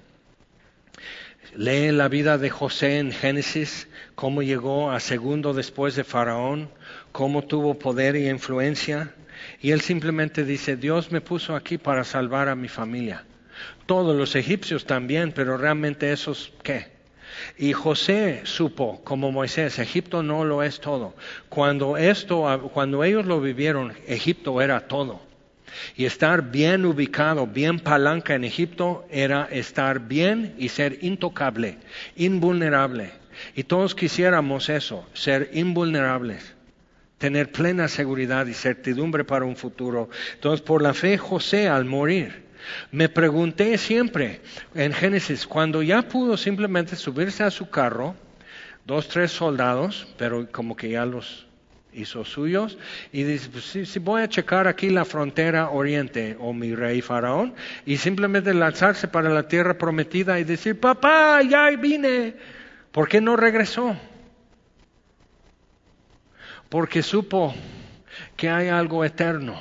Lee la vida de José en Génesis, cómo llegó a segundo después de Faraón, cómo tuvo poder y influencia. Y él simplemente dice, Dios me puso aquí para salvar a mi familia. Todos los egipcios también, pero realmente esos, ¿qué? Y José supo, como Moisés, Egipto no lo es todo. Cuando esto, cuando ellos lo vivieron, Egipto era todo. Y estar bien ubicado, bien palanca en Egipto era estar bien y ser intocable, invulnerable. Y todos quisiéramos eso, ser invulnerables, tener plena seguridad y certidumbre para un futuro. Entonces, por la fe, José al morir, me pregunté siempre en Génesis, cuando ya pudo simplemente subirse a su carro, dos, tres soldados, pero como que ya los hizo suyos y dice, pues, si, voy a checar aquí la frontera oriente o mi rey faraón y simplemente lanzarse para la tierra prometida y decir, papá, ya vine, ¿por qué no regresó? Porque supo que hay algo eterno.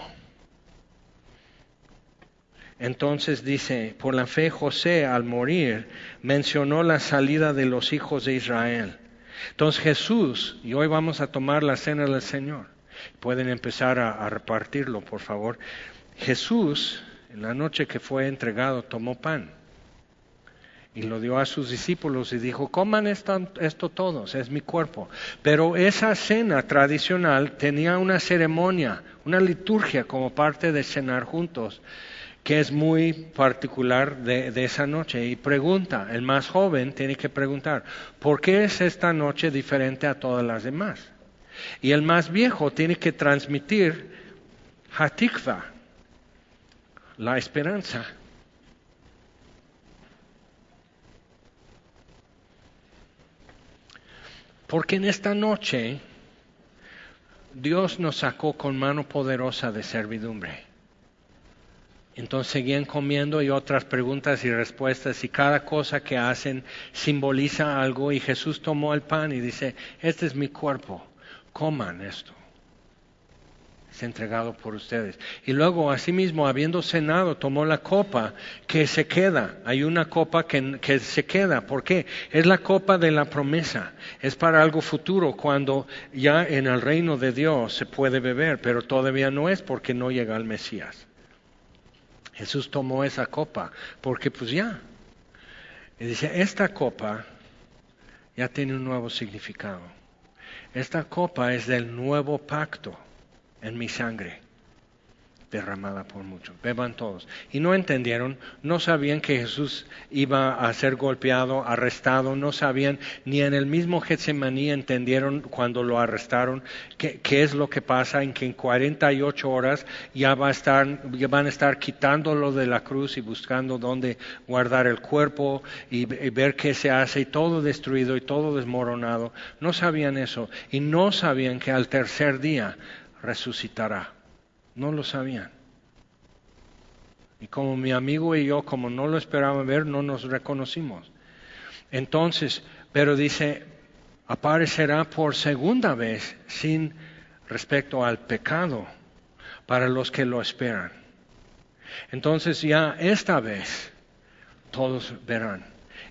Entonces dice, por la fe José al morir mencionó la salida de los hijos de Israel entonces Jesús, y hoy vamos a tomar la cena del Señor, pueden empezar a, repartirlo, por favor. Jesús, en la noche que fue entregado, tomó pan y lo dio a sus discípulos y dijo, coman esto, esto, todos, es mi cuerpo. Pero esa cena tradicional tenía una ceremonia, una liturgia como parte de cenar juntos que es muy particular de, esa noche. Y pregunta, el más joven tiene que preguntar, ¿por qué es esta noche diferente a todas las demás? Y el más viejo tiene que transmitir Hatikva, la esperanza. Porque en esta noche Dios nos sacó con mano poderosa de servidumbre. Entonces seguían comiendo y otras preguntas y respuestas y cada cosa que hacen simboliza algo y Jesús tomó el pan y dice, este es mi cuerpo, coman esto. es entregado por ustedes. Y luego, asimismo, habiendo cenado, tomó la copa que se queda. Hay una copa que, que, se queda. ¿Por qué? Es la copa de la promesa. Es para algo futuro, cuando ya en el reino de Dios se puede beber, pero todavía no es porque no llega el Mesías. Jesús tomó esa copa, porque pues ya. Y dice, esta copa ya tiene un nuevo significado. Esta copa es del nuevo pacto en mi sangre derramada por muchos. Beban todos. Y no entendieron, no sabían que Jesús iba a ser golpeado, arrestado, no sabían, ni en el mismo Getsemaní entendieron cuando lo arrestaron qué, es lo que pasa, en que en 48 horas ya, va a estar, ya van a estar quitándolo de la cruz y buscando dónde guardar el cuerpo y, y ver qué se hace y todo destruido y todo desmoronado. No sabían eso y no sabían que al tercer día resucitará. No lo sabían. Y como mi amigo y yo, como no lo esperaban ver, no nos reconocimos. Entonces, pero dice, aparecerá por segunda vez sin respecto al pecado para los que lo esperan. Entonces ya esta vez todos verán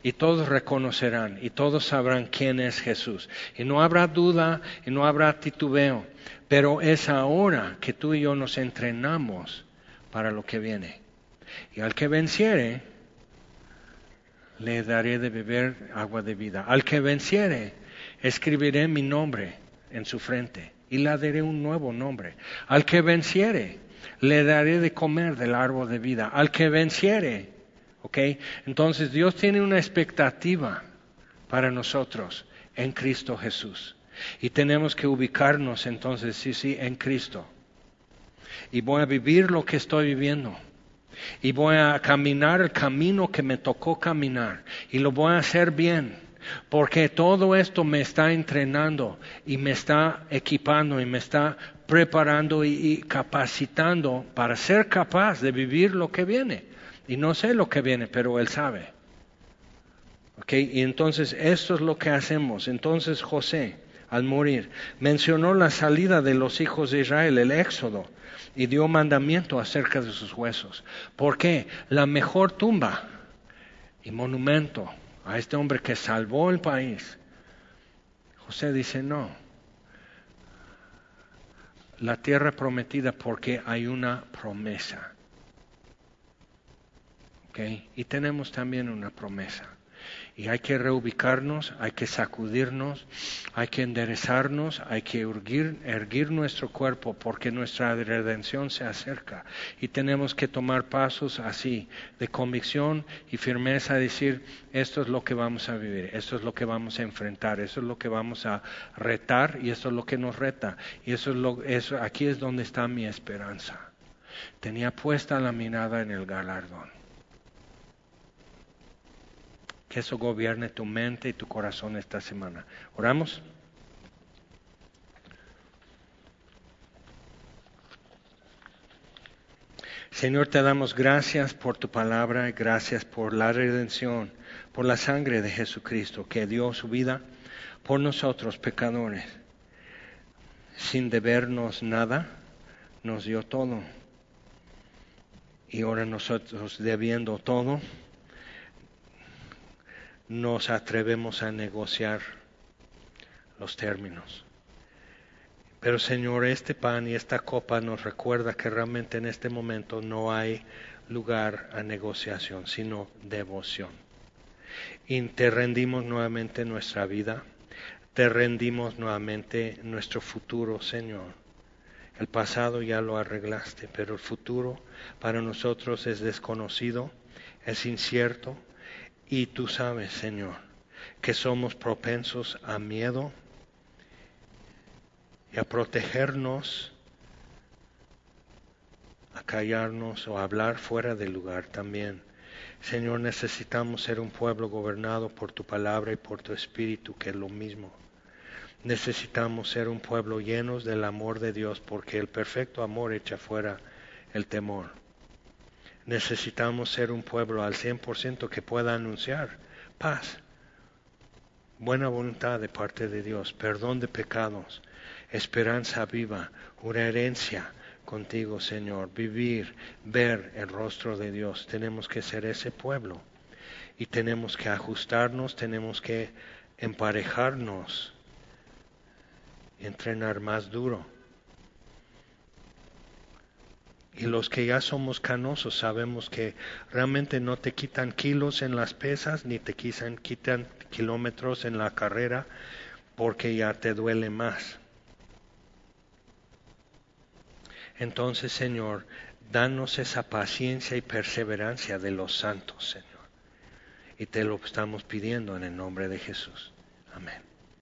y todos reconocerán y todos sabrán quién es Jesús. Y no habrá duda y no habrá titubeo. Pero es ahora que tú y yo nos entrenamos para lo que viene. Y al que venciere, le daré de beber agua de vida. Al que venciere, escribiré mi nombre en su frente y le daré un nuevo nombre. Al que venciere, le daré de comer del árbol de vida. Al que venciere, ¿ok? Entonces Dios tiene una expectativa para nosotros en Cristo Jesús. Y tenemos que ubicarnos entonces, sí, sí, en Cristo. Y voy a vivir lo que estoy viviendo. Y voy a caminar el camino que me tocó caminar. Y lo voy a hacer bien. Porque todo esto me está entrenando y me está equipando y me está preparando y, capacitando para ser capaz de vivir lo que viene. Y no sé lo que viene, pero Él sabe. Okay, y entonces esto es lo que hacemos. Entonces José, al morir. Mencionó la salida de los hijos de Israel, el éxodo, y dio mandamiento acerca de sus huesos. ¿Por qué? La mejor tumba y monumento a este hombre que salvó el país. José dice, no, la tierra prometida porque hay una promesa. ¿Okay? Y tenemos también una promesa. Y hay que reubicarnos, hay que sacudirnos, hay que enderezarnos, hay que erguir, nuestro cuerpo porque nuestra redención se acerca. Y tenemos que tomar pasos así, de convicción y firmeza, decir, esto es lo que vamos a vivir, esto es lo que vamos a enfrentar, esto es lo que vamos a retar y esto es lo que nos reta. Y eso es lo, eso, aquí es donde está mi esperanza. Tenía puesta la mirada en el galardón que eso gobierne tu mente y tu corazón esta semana. ¿Oramos? Señor, te damos gracias por tu palabra gracias por la redención, por la sangre de Jesucristo que dio su vida por nosotros pecadores. Sin debernos nada, nos dio todo. Y ahora nosotros debiendo todo, nos atrevemos a negociar los términos. Pero Señor, este pan y esta copa nos recuerda que realmente en este momento no hay lugar a negociación, sino devoción. Y te rendimos nuevamente nuestra vida, te rendimos nuevamente nuestro futuro, Señor. El pasado ya lo arreglaste, pero el futuro para nosotros es desconocido, es incierto, y tú sabes, Señor, que somos propensos a miedo y a protegernos, a callarnos o a hablar fuera del lugar también. Señor, necesitamos ser un pueblo gobernado por tu palabra y por tu espíritu, que es lo mismo. Necesitamos ser un pueblo llenos del amor de Dios, porque el perfecto amor echa fuera el temor necesitamos ser un pueblo al 100% que pueda anunciar paz, buena voluntad de parte de Dios, perdón de pecados, esperanza viva, una herencia, contigo, Señor, vivir, ver el rostro de Dios. Tenemos que ser ese pueblo y tenemos que ajustarnos, tenemos que emparejarnos entrenar más duro. Y los que ya somos canosos sabemos que realmente no te quitan kilos en las pesas ni te quitan, quitan kilómetros en la carrera porque ya te duele más. Entonces, Señor, danos esa paciencia y perseverancia de los santos, Señor. Y te lo estamos pidiendo en el nombre de Jesús. Amén.